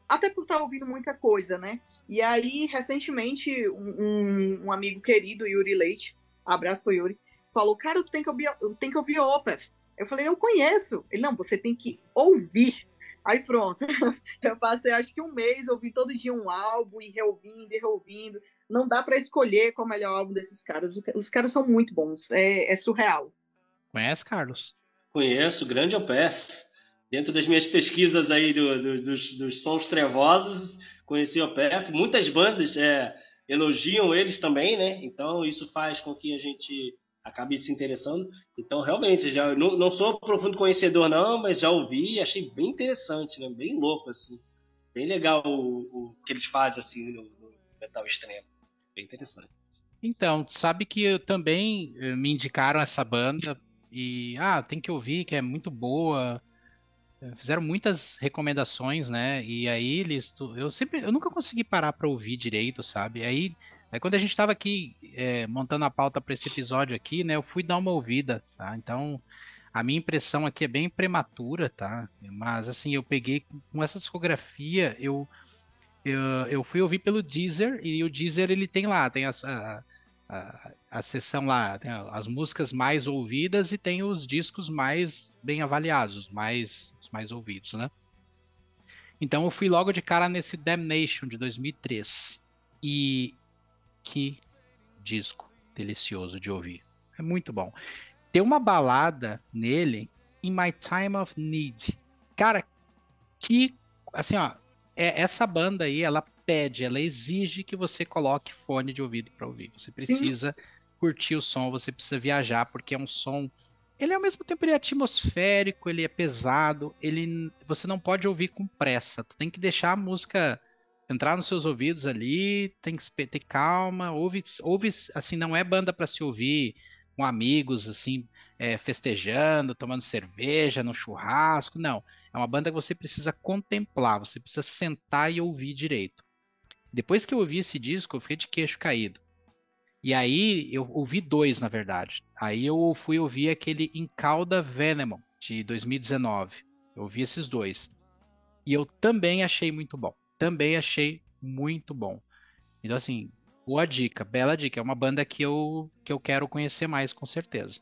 Até por estar ouvindo muita coisa, né? E aí, recentemente, um, um amigo querido, Yuri Leite, abraço pro Yuri, falou, cara, tu tem que ouvir, tem que ouvir Opeth. Eu falei, eu conheço. Ele, não, você tem que ouvir. Aí pronto, eu passei acho que um mês ouvindo todo dia um álbum e reouvindo e reouvindo. Não dá para escolher qual é o melhor álbum desses caras. Os caras são muito bons, é, é surreal. Conhece, Carlos? Conheço, grande Opeth. Dentro das minhas pesquisas aí do, do, dos, dos sons trevosos, conheci o Opeth. Muitas bandas é, elogiam eles também, né? Então isso faz com que a gente acabe se interessando. Então, realmente, já não, não sou profundo conhecedor, não, mas já ouvi e achei bem interessante, né? Bem louco, assim. Bem legal o, o que eles fazem, assim, no, no metal extremo. Bem interessante. Então, sabe que também eh, me indicaram essa banda e, ah, tem que ouvir, que é muito boa. Eh, fizeram muitas recomendações, né? E aí eles, eu sempre, eu nunca consegui parar para ouvir direito, sabe? Aí Aí quando a gente estava aqui é, montando a pauta para esse episódio aqui, né, eu fui dar uma ouvida, tá? Então a minha impressão aqui é bem prematura, tá? Mas assim, eu peguei com essa discografia, eu eu, eu fui ouvir pelo Deezer e o Deezer ele tem lá, tem a, a, a, a lá, tem as músicas mais ouvidas e tem os discos mais bem avaliados, mais mais ouvidos, né? Então eu fui logo de cara nesse Damnation de 2003. E que disco delicioso de ouvir. É muito bom. Tem uma balada nele, In My Time of Need. Cara, que, assim, ó, é, essa banda aí, ela pede, ela exige que você coloque fone de ouvido para ouvir. Você precisa Sim. curtir o som, você precisa viajar, porque é um som. Ele ao mesmo tempo ele é atmosférico, ele é pesado, ele você não pode ouvir com pressa. Tu tem que deixar a música entrar nos seus ouvidos ali, tem que ter calma, ouve, ouve assim, não é banda para se ouvir com amigos, assim, é, festejando, tomando cerveja, no churrasco, não. É uma banda que você precisa contemplar, você precisa sentar e ouvir direito. Depois que eu ouvi esse disco, eu fiquei de queixo caído. E aí eu ouvi dois, na verdade. Aí eu fui ouvir aquele Incauda Venomon, de 2019. Eu ouvi esses dois. E eu também achei muito bom. Também achei muito bom. Então, assim, boa dica, bela dica. É uma banda que eu, que eu quero conhecer mais, com certeza.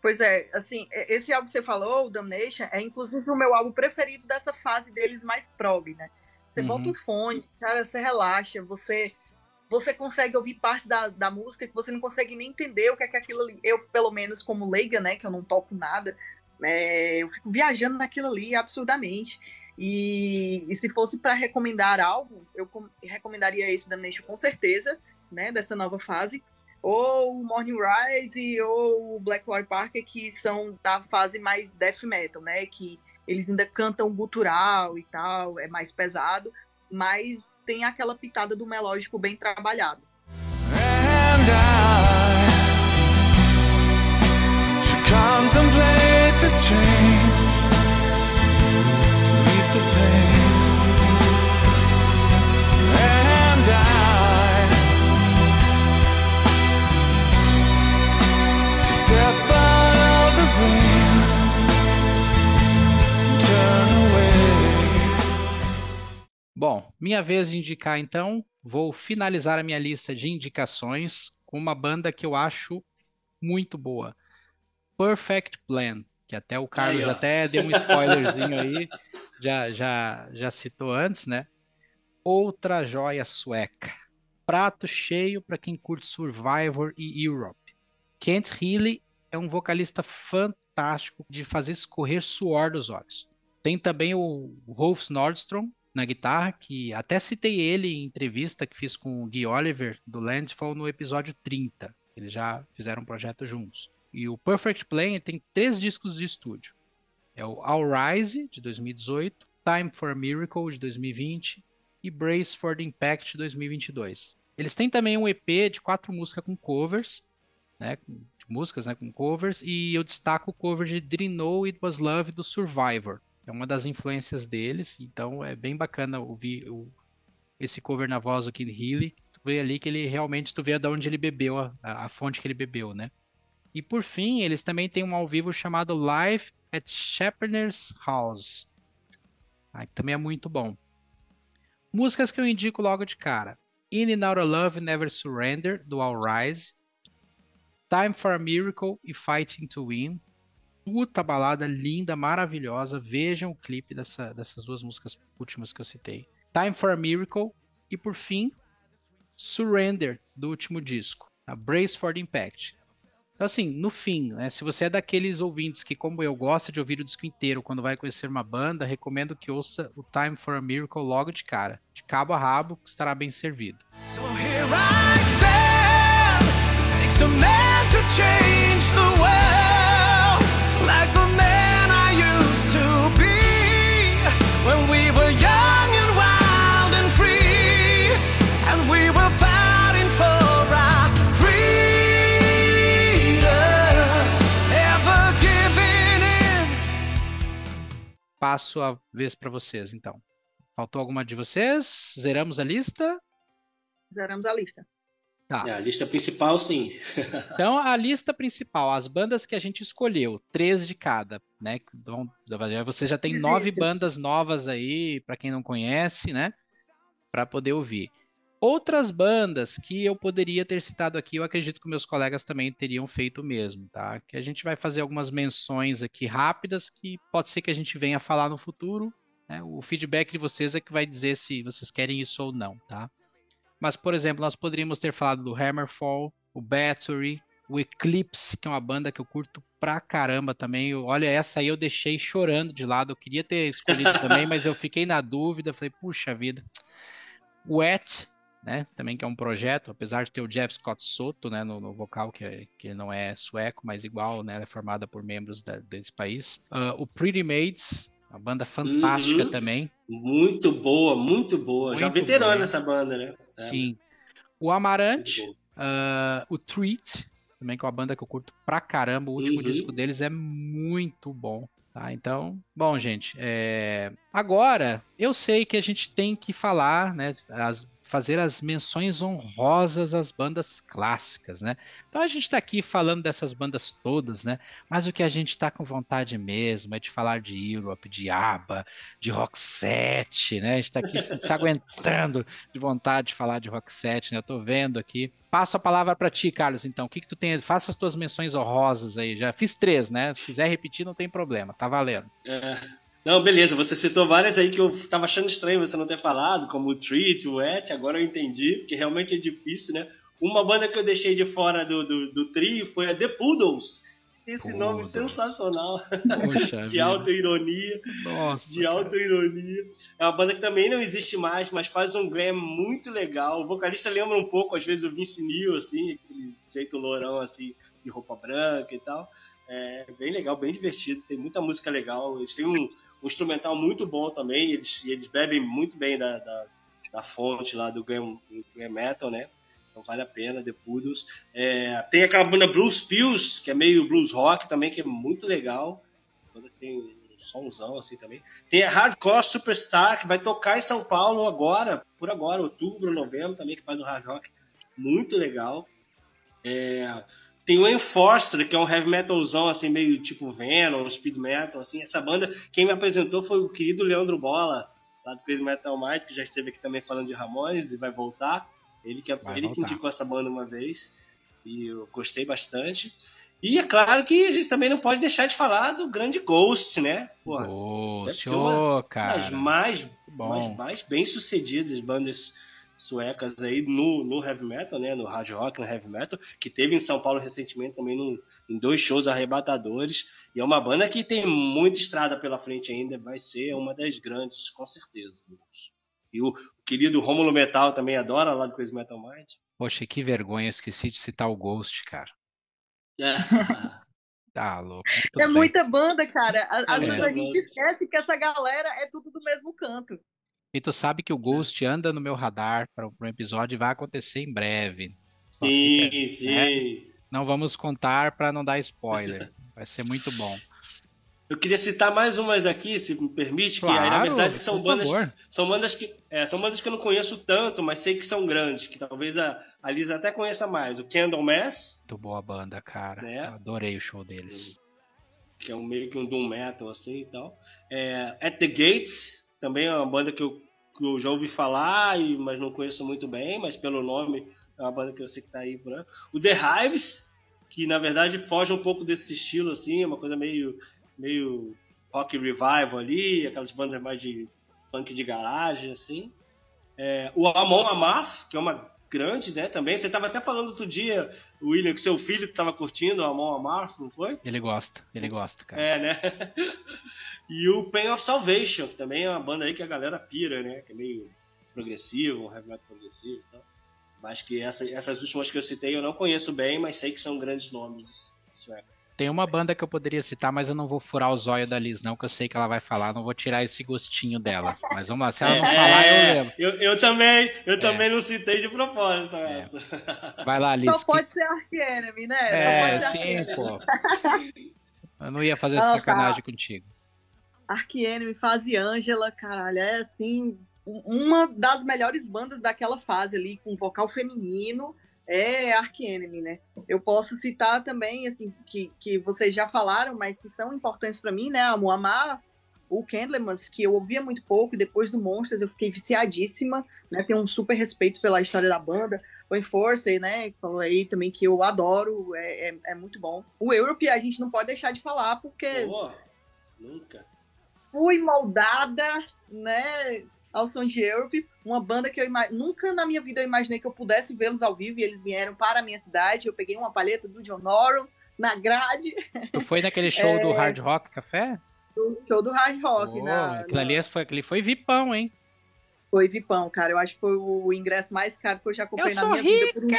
Pois é, assim, esse álbum que você falou, o Damnation, é inclusive o meu álbum preferido dessa fase deles mais prog, né? Você uhum. bota um fone, cara, você relaxa, você você consegue ouvir parte da, da música que você não consegue nem entender o que é que aquilo ali. Eu, pelo menos, como leiga, né, que eu não toco nada, é, eu fico viajando naquilo ali absurdamente. E, e se fosse para recomendar álbuns, eu recomendaria esse da Nation com certeza, né, dessa nova fase. Ou o Morning Rise ou o Blackwater Parker, que são da fase mais death metal, né? Que eles ainda cantam gutural e tal, é mais pesado, mas tem aquela pitada do melódico bem trabalhado. And I should contemplate this change Bom, minha vez de indicar então, vou finalizar a minha lista de indicações com uma banda que eu acho muito boa. Perfect Plan, que até o Carlos aí, até deu um spoilerzinho aí, já, já, já citou antes, né? Outra joia sueca. Prato cheio para quem curte Survivor e Europe. Kent Healy é um vocalista fantástico de fazer escorrer suor dos olhos. Tem também o Rolf Nordstrom, na guitarra, que até citei ele em entrevista que fiz com o Guy Oliver do Landfall no episódio 30. Eles já fizeram um projeto juntos. E o Perfect Plan tem três discos de estúdio. É o All Rise, de 2018, Time for a Miracle, de 2020 e Brace for the Impact, de 2022. Eles têm também um EP de quatro músicas com covers, né, músicas né, com covers, e eu destaco o cover de Didn't It Was Love do Survivor, é uma das influências deles, então é bem bacana ouvir o, esse cover na voz do Kid Healy. Tu vê ali que ele realmente, tu vê de onde ele bebeu, a, a fonte que ele bebeu, né? E por fim, eles também têm um ao vivo chamado Live at Shepherd's House. Ah, que também é muito bom. Músicas que eu indico logo de cara. In and Out of Love Never Surrender, do All Rise. Time for a Miracle e Fighting to Win, puta balada linda, maravilhosa. Vejam o clipe dessa, dessas duas músicas últimas que eu citei. Time for a Miracle e por fim Surrender do último disco, a Brace for the Impact. Então assim, no fim, né, se você é daqueles ouvintes que como eu gosta de ouvir o disco inteiro quando vai conhecer uma banda, recomendo que ouça o Time for a Miracle logo de cara, de cabo a rabo, estará bem servido. So here I stand, takes a man to change the world. Passo a vez para vocês, então. Faltou alguma de vocês? Zeramos a lista? Zeramos a lista. Tá. É, a lista principal, sim. então, a lista principal, as bandas que a gente escolheu, três de cada, né? Então, você já tem nove bandas novas aí, para quem não conhece, né? Para poder ouvir. Outras bandas que eu poderia ter citado aqui, eu acredito que meus colegas também teriam feito o mesmo, tá? Que a gente vai fazer algumas menções aqui rápidas que pode ser que a gente venha falar no futuro. Né? O feedback de vocês é que vai dizer se vocês querem isso ou não, tá? Mas, por exemplo, nós poderíamos ter falado do Hammerfall, o Battery, o Eclipse, que é uma banda que eu curto pra caramba também. Eu, olha, essa aí eu deixei chorando de lado. Eu queria ter escolhido também, mas eu fiquei na dúvida. Falei, puxa vida. Wet, né? Também que é um projeto, apesar de ter o Jeff Scott Soto, né, no, no vocal, que, é, que não é sueco, mas igual, né, é formada por membros da, desse país. Uh, o Pretty Maids, uma banda fantástica uhum. também. Muito boa, muito boa. Muito Já veterana boa. essa banda, né? É. Sim. O Amarante, uh, o Treat, também que é uma banda que eu curto pra caramba. O último uhum. disco deles é muito bom. Tá, então, bom, gente, é... agora eu sei que a gente tem que falar, né? As fazer as menções honrosas às bandas clássicas, né? Então a gente está aqui falando dessas bandas todas, né? Mas o que a gente está com vontade mesmo é de falar de Europe, de ABBA, de Roxette, né? A gente está aqui se, se, aguentando de vontade de falar de Roxette, né? Eu tô vendo aqui. Passo a palavra para ti, Carlos, então. O que que tu tem? Faça as tuas menções honrosas aí. Já fiz três, né? Se quiser repetir, não tem problema. Tá valendo. É, não, beleza, você citou várias aí que eu tava achando estranho você não ter falado, como o Treat, o Et, agora eu entendi, porque realmente é difícil, né? Uma banda que eu deixei de fora do, do, do trio foi a The Poodles. Esse Poodles. nome sensacional. Poxa de auto-ironia. Nossa. De auto-ironia. É uma banda que também não existe mais, mas faz um glam muito legal. O vocalista lembra um pouco, às vezes, o Vince Neil, assim, aquele jeito lourão, assim, de roupa branca e tal. É bem legal, bem divertido, tem muita música legal. Eles têm um, um instrumental muito bom também, eles, eles bebem muito bem da, da, da fonte lá do Glam, Metal, né? Então vale a pena, The Poodles. É, tem aquela banda Blues Pills, que é meio blues rock também, que é muito legal. Tem um somzão assim também. Tem a Hardcore Superstar, que vai tocar em São Paulo agora, por agora, outubro, novembro também, que faz um hard rock muito legal. É, tem o Enforcer, que é um heavy metalzão, assim, meio tipo Venom, speed metal, assim. Essa banda, quem me apresentou foi o querido Leandro Bola, lá do Crazy Metal Mind, que já esteve aqui também falando de Ramones e vai voltar. Ele que, vai ele voltar. que indicou essa banda uma vez. E eu gostei bastante. E é claro que a gente também não pode deixar de falar do grande Ghost, né? Porra, Ghost, oh, cara. das mais, mais, mais bem-sucedidas bandas suecas aí no, no heavy metal, né, no hard rock, no heavy metal, que teve em São Paulo recentemente também no, em dois shows arrebatadores. E é uma banda que tem muita estrada pela frente ainda, vai ser uma das grandes, com certeza. E o querido Rômulo Metal também adora lá do Crazy Metal Mind. Poxa, que vergonha, esqueci de citar o Ghost, cara. É. Tá louco. É bem. muita banda, cara. Às é. vezes a gente esquece que essa galera é tudo do mesmo canto. E tu sabe que o Ghost anda no meu radar para um episódio e vai acontecer em breve. Só sim, fica, sim. Né? Não vamos contar para não dar spoiler. Vai ser muito bom. Eu queria citar mais umas aqui, se me permite, claro, que aí, na verdade são bandas, são bandas que é, são bandas que eu não conheço tanto, mas sei que são grandes, que talvez a, a Lisa até conheça mais. O Candlemass. Muito boa banda, cara. Né? adorei o show deles. Que é um, meio que um doom metal assim e tal. É, At the Gates, também é uma banda que eu, que eu já ouvi falar, mas não conheço muito bem, mas pelo nome é uma banda que eu sei que tá aí por aí. O The Hives, que na verdade foge um pouco desse estilo assim, é uma coisa meio meio rock revival ali, aquelas bandas mais de punk de garagem, assim. É, o Amon Amarth, que é uma grande, né, também. Você estava até falando outro dia, William, que seu filho estava curtindo o Amon Amarth, não foi? Ele gosta, ele gosta, cara. É, né? e o Pain of Salvation, que também é uma banda aí que a galera pira, né, que é meio progressivo, um heavy metal progressivo e tal. Mas que essa, essas últimas que eu citei eu não conheço bem, mas sei que são grandes nomes. Tem uma banda que eu poderia citar, mas eu não vou furar o zóio da Liz, não, que eu sei que ela vai falar, não vou tirar esse gostinho dela. Mas vamos lá, se ela não é, falar, eu lembro. Eu, eu também, eu é. também não citei de propósito é. essa. Vai lá, Liz. Só pode que... ser Ark Enemy, né? É, sim, pô. Eu não ia fazer essa sacanagem contigo. Ark Enemy, fase Ângela, caralho, é assim, uma das melhores bandas daquela fase ali, com vocal feminino é Ark Enemy, né? Eu posso citar também, assim, que, que vocês já falaram, mas que são importantes para mim, né? A Muammar, o Candlemas, que eu ouvia muito pouco, e depois do Monsters eu fiquei viciadíssima, né? Tenho um super respeito pela história da banda. O Enforcer, né? Que falou aí também que eu adoro, é, é, é, muito bom. O Europe a gente não pode deixar de falar, porque. Boa. Nunca. Fui moldada, né? ao som de Europe, uma banda que eu nunca na minha vida eu imaginei que eu pudesse vê-los ao vivo e eles vieram para a minha cidade. Eu peguei uma palheta do John Norton na grade. Tu foi naquele show é... do Hard Rock Café? Do show do Hard Rock. Oh, na, aquilo, na... Ali foi, aquele foi vipão, hein? Foi vipão, cara. Eu acho que foi o ingresso mais caro que eu já comprei eu na minha rica! vida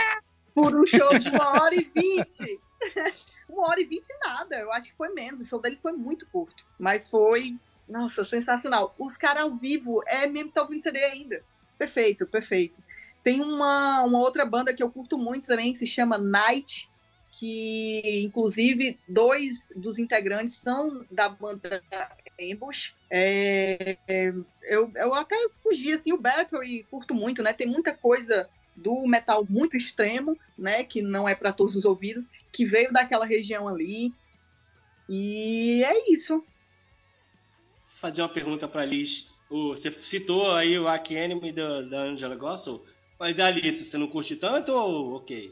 por um, por um show de uma hora e vinte. uma hora e vinte nada. Eu acho que foi menos. O show deles foi muito curto. Mas foi nossa, sensacional. Os caras ao vivo, é mesmo que tá ouvindo CD ainda. Perfeito, perfeito. Tem uma, uma outra banda que eu curto muito também, que se chama Night, que inclusive dois dos integrantes são da banda Ambush. É, é, eu, eu até fugi assim, o Battery curto muito, né? Tem muita coisa do metal muito extremo, né? Que não é para todos os ouvidos, que veio daquela região ali. E é isso. Fazer uma pergunta para Liz. Você citou aí o Ark Enemy da, da Angela Gossel, mas da Alice, você não curte tanto ou ok?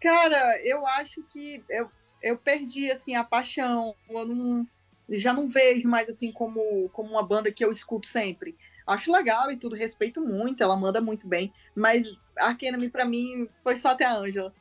Cara, eu acho que eu, eu perdi assim a paixão. Eu não, já não vejo mais assim como, como uma banda que eu escuto sempre. Acho legal e tudo, respeito muito, ela manda muito bem, mas a Enemy pra mim foi só até a Ângela.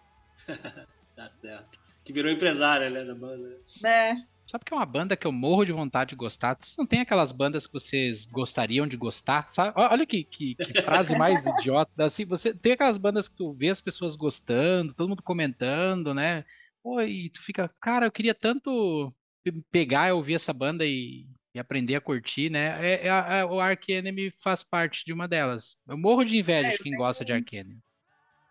tá certo. Que virou empresária, né, da banda. É. Sabe que é uma banda que eu morro de vontade de gostar? Vocês não tem aquelas bandas que vocês gostariam de gostar? Sabe? Olha que, que, que frase mais idiota. Assim, você tem aquelas bandas que tu vê as pessoas gostando, todo mundo comentando, né? Pô, e tu fica, cara, eu queria tanto pegar e ouvir essa banda e, e aprender a curtir, né? É, é, é, o Ark Enemy faz parte de uma delas. Eu morro de inveja é, de quem gosta de Ark Enemy.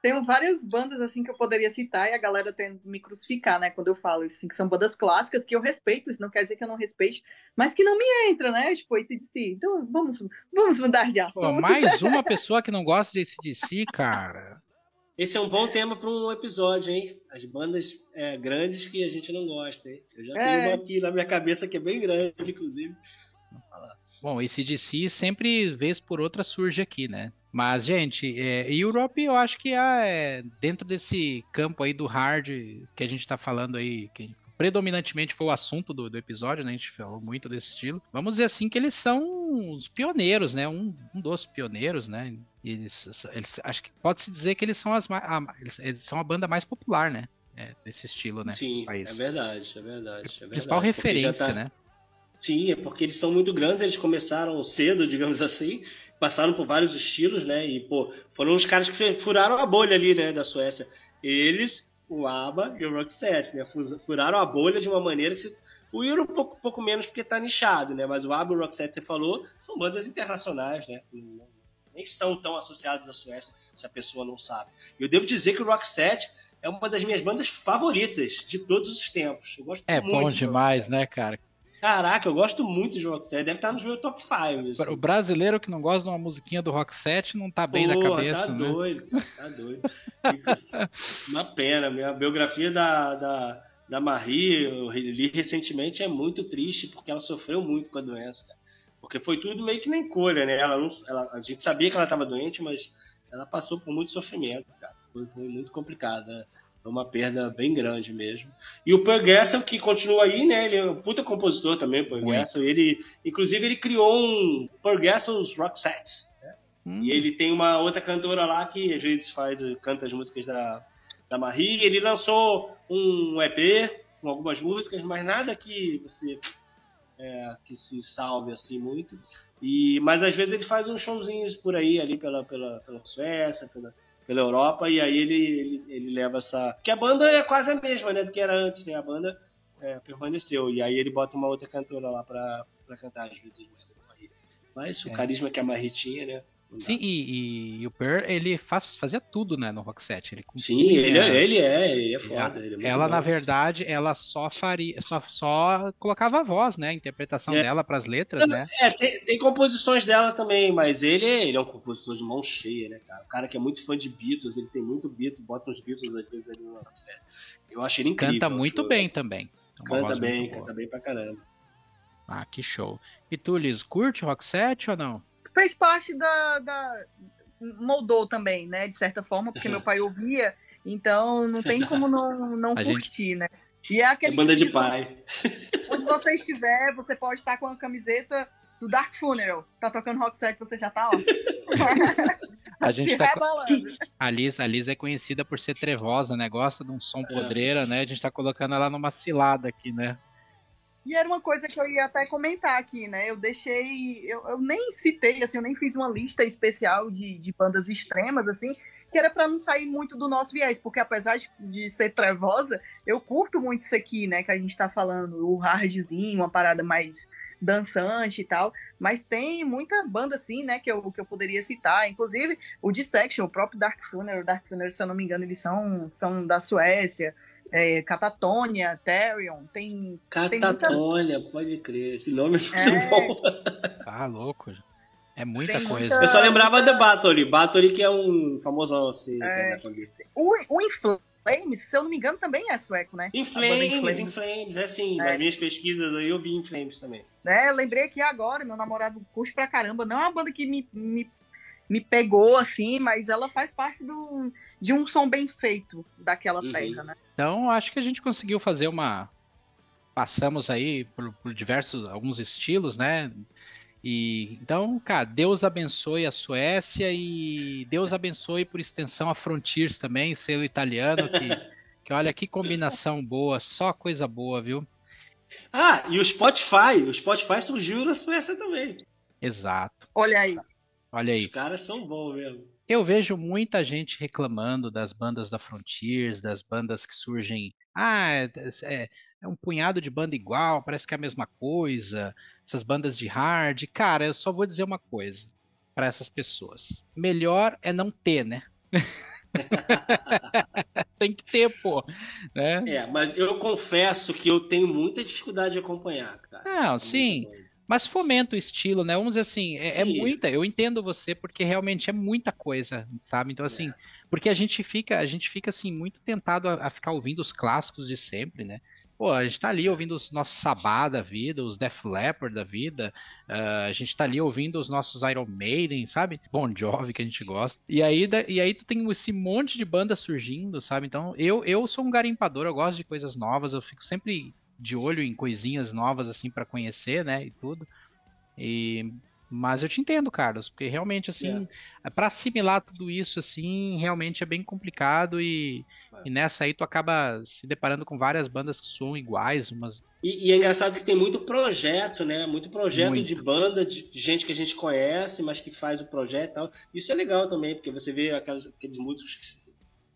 Tenho várias bandas assim que eu poderia citar e a galera tende me crucificar, né? Quando eu falo assim, que são bandas clássicas que eu respeito, isso não quer dizer que eu não respeite, mas que não me entra, né? Tipo, ACDC. Então vamos, vamos mudar de assunto. mais uma pessoa que não gosta de ACDC, cara. Esse é um bom tema para um episódio, hein? As bandas é, grandes que a gente não gosta, hein? Eu já é. tenho uma aqui na minha cabeça que é bem grande, inclusive. Bom, esse DC sempre, vez por outra, surge aqui, né? Mas, gente, é, Europe eu acho que é dentro desse campo aí do hard que a gente tá falando aí, que predominantemente foi o assunto do, do, episódio, né? A gente falou muito desse estilo. Vamos dizer assim que eles são os pioneiros, né? Um, um dos pioneiros, né? Eles, eles acho que pode-se dizer que eles são as a, eles, são a banda mais popular, né? É, desse estilo, né? Sim, é verdade, é verdade. É principal referência, tá... né? Sim, é porque eles são muito grandes, eles começaram cedo, digamos assim, passaram por vários estilos, né? E, pô, foram os caras que furaram a bolha ali, né, da Suécia. Eles, o ABBA e o Roxette, né? Furaram a bolha de uma maneira que... Se... O Euro um pouco, pouco menos porque tá nichado, né? Mas o ABBA e o Roxette, você falou, são bandas internacionais, né? Nem são tão associados à Suécia, se a pessoa não sabe. Eu devo dizer que o Roxette é uma das minhas bandas favoritas de todos os tempos. Eu gosto é muito bom demais, né, cara? Caraca, eu gosto muito de Rock 7. Deve estar no meu top 5. Assim. O brasileiro que não gosta de uma musiquinha do Rock 7 não tá bem Porra, da cabeça, tá né? Doido, tá doido, uma pena. Minha biografia da, da, da Marie, eu li recentemente, é muito triste, porque ela sofreu muito com a doença. Cara. Porque foi tudo meio que na encolha, né? Ela não, ela, a gente sabia que ela estava doente, mas ela passou por muito sofrimento, cara. Foi, foi muito complicado. Né? É uma perda bem grande mesmo. E o Paul Gessel, que continua aí, né? Ele é um puta compositor também, Paul Gessel. Ele, inclusive, ele criou um Paul Gessel's Rock Sets. Né? Hum. E ele tem uma outra cantora lá que às vezes faz, canta as músicas da, da Marie. Ele lançou um EP com algumas músicas, mas nada que você é, que se salve assim muito. E, mas às vezes ele faz uns showzinhos por aí, ali pela, pela, pela Suécia, pela, pela Europa, e aí ele, ele, ele leva essa. Porque a banda é quase a mesma, né? Do que era antes, né? A banda é, permaneceu. E aí ele bota uma outra cantora lá pra, pra cantar as vezes músicas da Marie. Mas o é. carisma que a Marie tinha, né? Sim, e, e, e, o Per, ele faz, fazia tudo, né, no Rock Set. Ele Sim, ele, é, ele é, ele é foda. Ele é ela, bom. na verdade, ela só faria, só, só colocava a voz, né, a interpretação é. dela para as letras, né. É, tem, tem, composições dela também, mas ele, ele é um compositor de mão cheia, né, cara. O cara que é muito fã de Beatles, ele tem muito Beatles, bota uns Beatles às vezes ali no Rock Set. Eu acho ele incrível. Canta muito bem também. Canta bem, canta bem pra caramba. Ah, que show. E tu, Liz, curte Rock Set ou não? Fez parte da, da, moldou também, né, de certa forma, porque meu pai ouvia, então não tem como não, não curtir, gente... né? E é aquele é banda de pai. Onde você estiver, você pode estar com a camiseta do Dark Funeral. Tá tocando rock set, você já tá, ó. a gente tá a Liz, a Liz é conhecida por ser trevosa, né? Gosta de um som podreira, né? A gente tá colocando ela numa cilada aqui, né? E era uma coisa que eu ia até comentar aqui, né? Eu deixei. Eu, eu nem citei, assim, eu nem fiz uma lista especial de, de bandas extremas, assim, que era para não sair muito do nosso viés, porque apesar de, de, ser trevosa, eu curto muito isso aqui, né? Que a gente tá falando, o hardzinho, uma parada mais dançante e tal. Mas tem muita banda, assim, né, que eu, que eu poderia citar. Inclusive, o Dissection, o próprio Dark Funeral, o Dark Funeral, se eu não me engano, eles são, são da Suécia. É, Catatônia, Therion, tem. Catatônia, muita... pode crer. Esse nome é muito é... bom. Tá louco. É muita tem coisa. Muita... Eu só lembrava da Bathory. Bathory que é um famosão assim. É... O, o Inflames, se eu não me engano, também é sueco, né? Inflames, Inflames, Inflames, é sim. É. Nas minhas pesquisas aí eu vi Inflames também. É, lembrei aqui agora, meu namorado curte pra caramba. Não é uma banda que me, me me pegou assim, mas ela faz parte do, de um som bem feito daquela uhum. terra, né? Então, acho que a gente conseguiu fazer uma. Passamos aí por, por diversos, alguns estilos, né? E então, cara, Deus abençoe a Suécia e Deus abençoe por extensão a Frontiers também, selo italiano, que, que olha que combinação boa, só coisa boa, viu? Ah, e o Spotify, o Spotify surgiu na Suécia também. Exato. Olha aí. Olha aí. Os caras são bons mesmo. Eu vejo muita gente reclamando das bandas da Frontiers, das bandas que surgem. Ah, é, é, é, um punhado de banda igual, parece que é a mesma coisa. Essas bandas de hard. Cara, eu só vou dizer uma coisa para essas pessoas: melhor é não ter, né? Tem que ter, pô. Né? É, mas eu confesso que eu tenho muita dificuldade de acompanhar, cara. Não, sim mas fomenta o estilo, né? Vamos dizer assim, é, é, muita, eu entendo você porque realmente é muita coisa, sabe? Então assim, é. porque a gente fica, a gente fica assim muito tentado a, a, ficar ouvindo os clássicos de sempre, né? Pô, a gente tá ali ouvindo os nossos Sabá da vida, os Def Leppard da vida, uh, a gente tá ali ouvindo os nossos Iron Maiden, sabe? Bon Jovi que a gente gosta. E aí, e aí tu tem esse monte de banda surgindo, sabe? Então eu, eu sou um garimpador, eu gosto de coisas novas, eu fico sempre de olho em coisinhas novas assim para conhecer, né, e tudo. E mas eu te entendo, Carlos, porque realmente assim, é. para assimilar tudo isso assim, realmente é bem complicado e, é. e, nessa aí tu acaba se deparando com várias bandas que soam iguais, umas e, e é engraçado que tem muito projeto, né? Muito projeto muito. de banda, de gente que a gente conhece, mas que faz o projeto e tal. Isso é legal também, porque você vê aquelas, aqueles músicos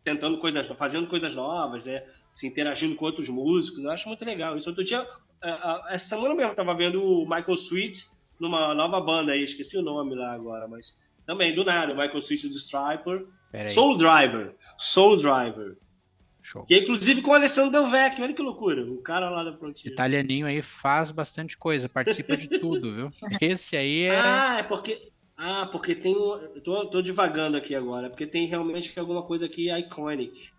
tentando coisas, fazendo coisas novas, né? Se interagindo com outros músicos. Eu acho muito legal. Isso outro dia, é, essa semana mesmo, eu tava vendo o Michael Sweet numa nova banda aí, esqueci o nome lá agora, mas também do nada, o Michael Sweet do Striper. Soul Driver. Soul Driver. Show. Que é inclusive com o Alessandro Del Vecchio, olha que loucura. O cara lá da Frontier. Italianinho aí faz bastante coisa, participa de tudo, viu? Esse aí é. Ah, é porque. Ah, porque tem. Tô, tô divagando aqui agora, porque tem realmente alguma coisa aqui iconic.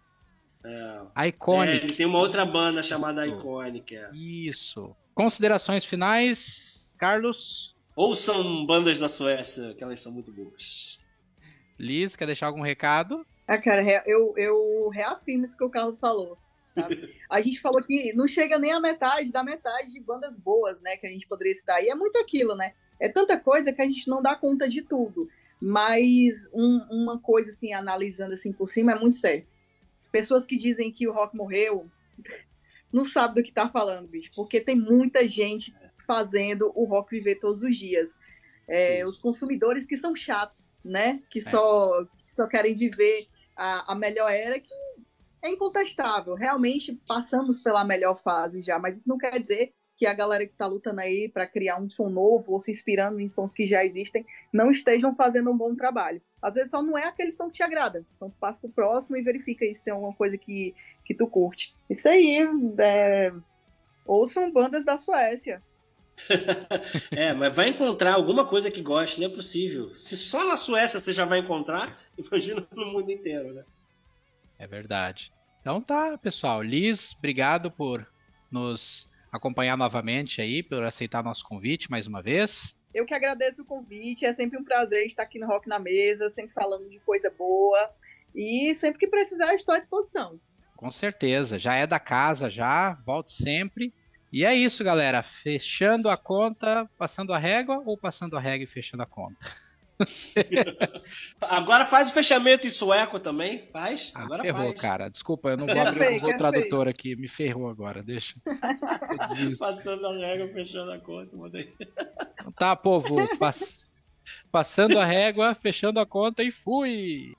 É. Iconic. É, tem uma outra banda chamada Isso. Iconic. É. Isso. Considerações finais, Carlos? Ouçam bandas da Suécia, que elas são muito boas. Liz, quer deixar algum recado? Ah, cara, eu, eu reafirmo isso que o Carlos falou. A gente falou que não chega nem a metade da metade de bandas boas, né, que a gente poderia citar. E é muito aquilo, né? É tanta coisa que a gente não dá conta de tudo. Mas um, uma coisa, assim, analisando assim por cima, é muito sério pessoas que dizem que o rock morreu não sabe do que tá falando, bicho, porque tem muita gente fazendo o rock viver todos os dias. É, os consumidores que são chatos, né? Que é. só, que só querem viver a, a melhor era, que é incontestável. Realmente passamos pela melhor fase já, mas isso não quer dizer que a galera que está lutando aí para criar um som novo ou se inspirando em sons que já existem não estejam fazendo um bom trabalho. Às vezes só não é aquele som que te agrada. Então tu passa pro próximo e verifica se tem alguma coisa que, que tu curte. Isso aí, é... ouçam bandas da Suécia. é, mas vai encontrar alguma coisa que goste, não é possível. Se só na Suécia você já vai encontrar, imagina no mundo inteiro, né? É verdade. Então tá, pessoal. Liz, obrigado por nos acompanhar novamente aí, por aceitar nosso convite mais uma vez. Eu que agradeço o convite, é sempre um prazer estar aqui no Rock na Mesa, sempre falando de coisa boa. E sempre que precisar, estou à disposição. Com certeza, já é da casa, já, volto sempre. E é isso, galera. Fechando a conta, passando a régua ou passando a régua e fechando a conta? Agora faz o fechamento em sueco também, faz? Ah, agora ferrou, faz. cara. Desculpa, eu não vou abrir o tradutor aqui. Me ferrou agora, deixa. Passando a régua, fechando a conta, mandei. Então tá, povo. Pass... Passando a régua, fechando a conta e fui!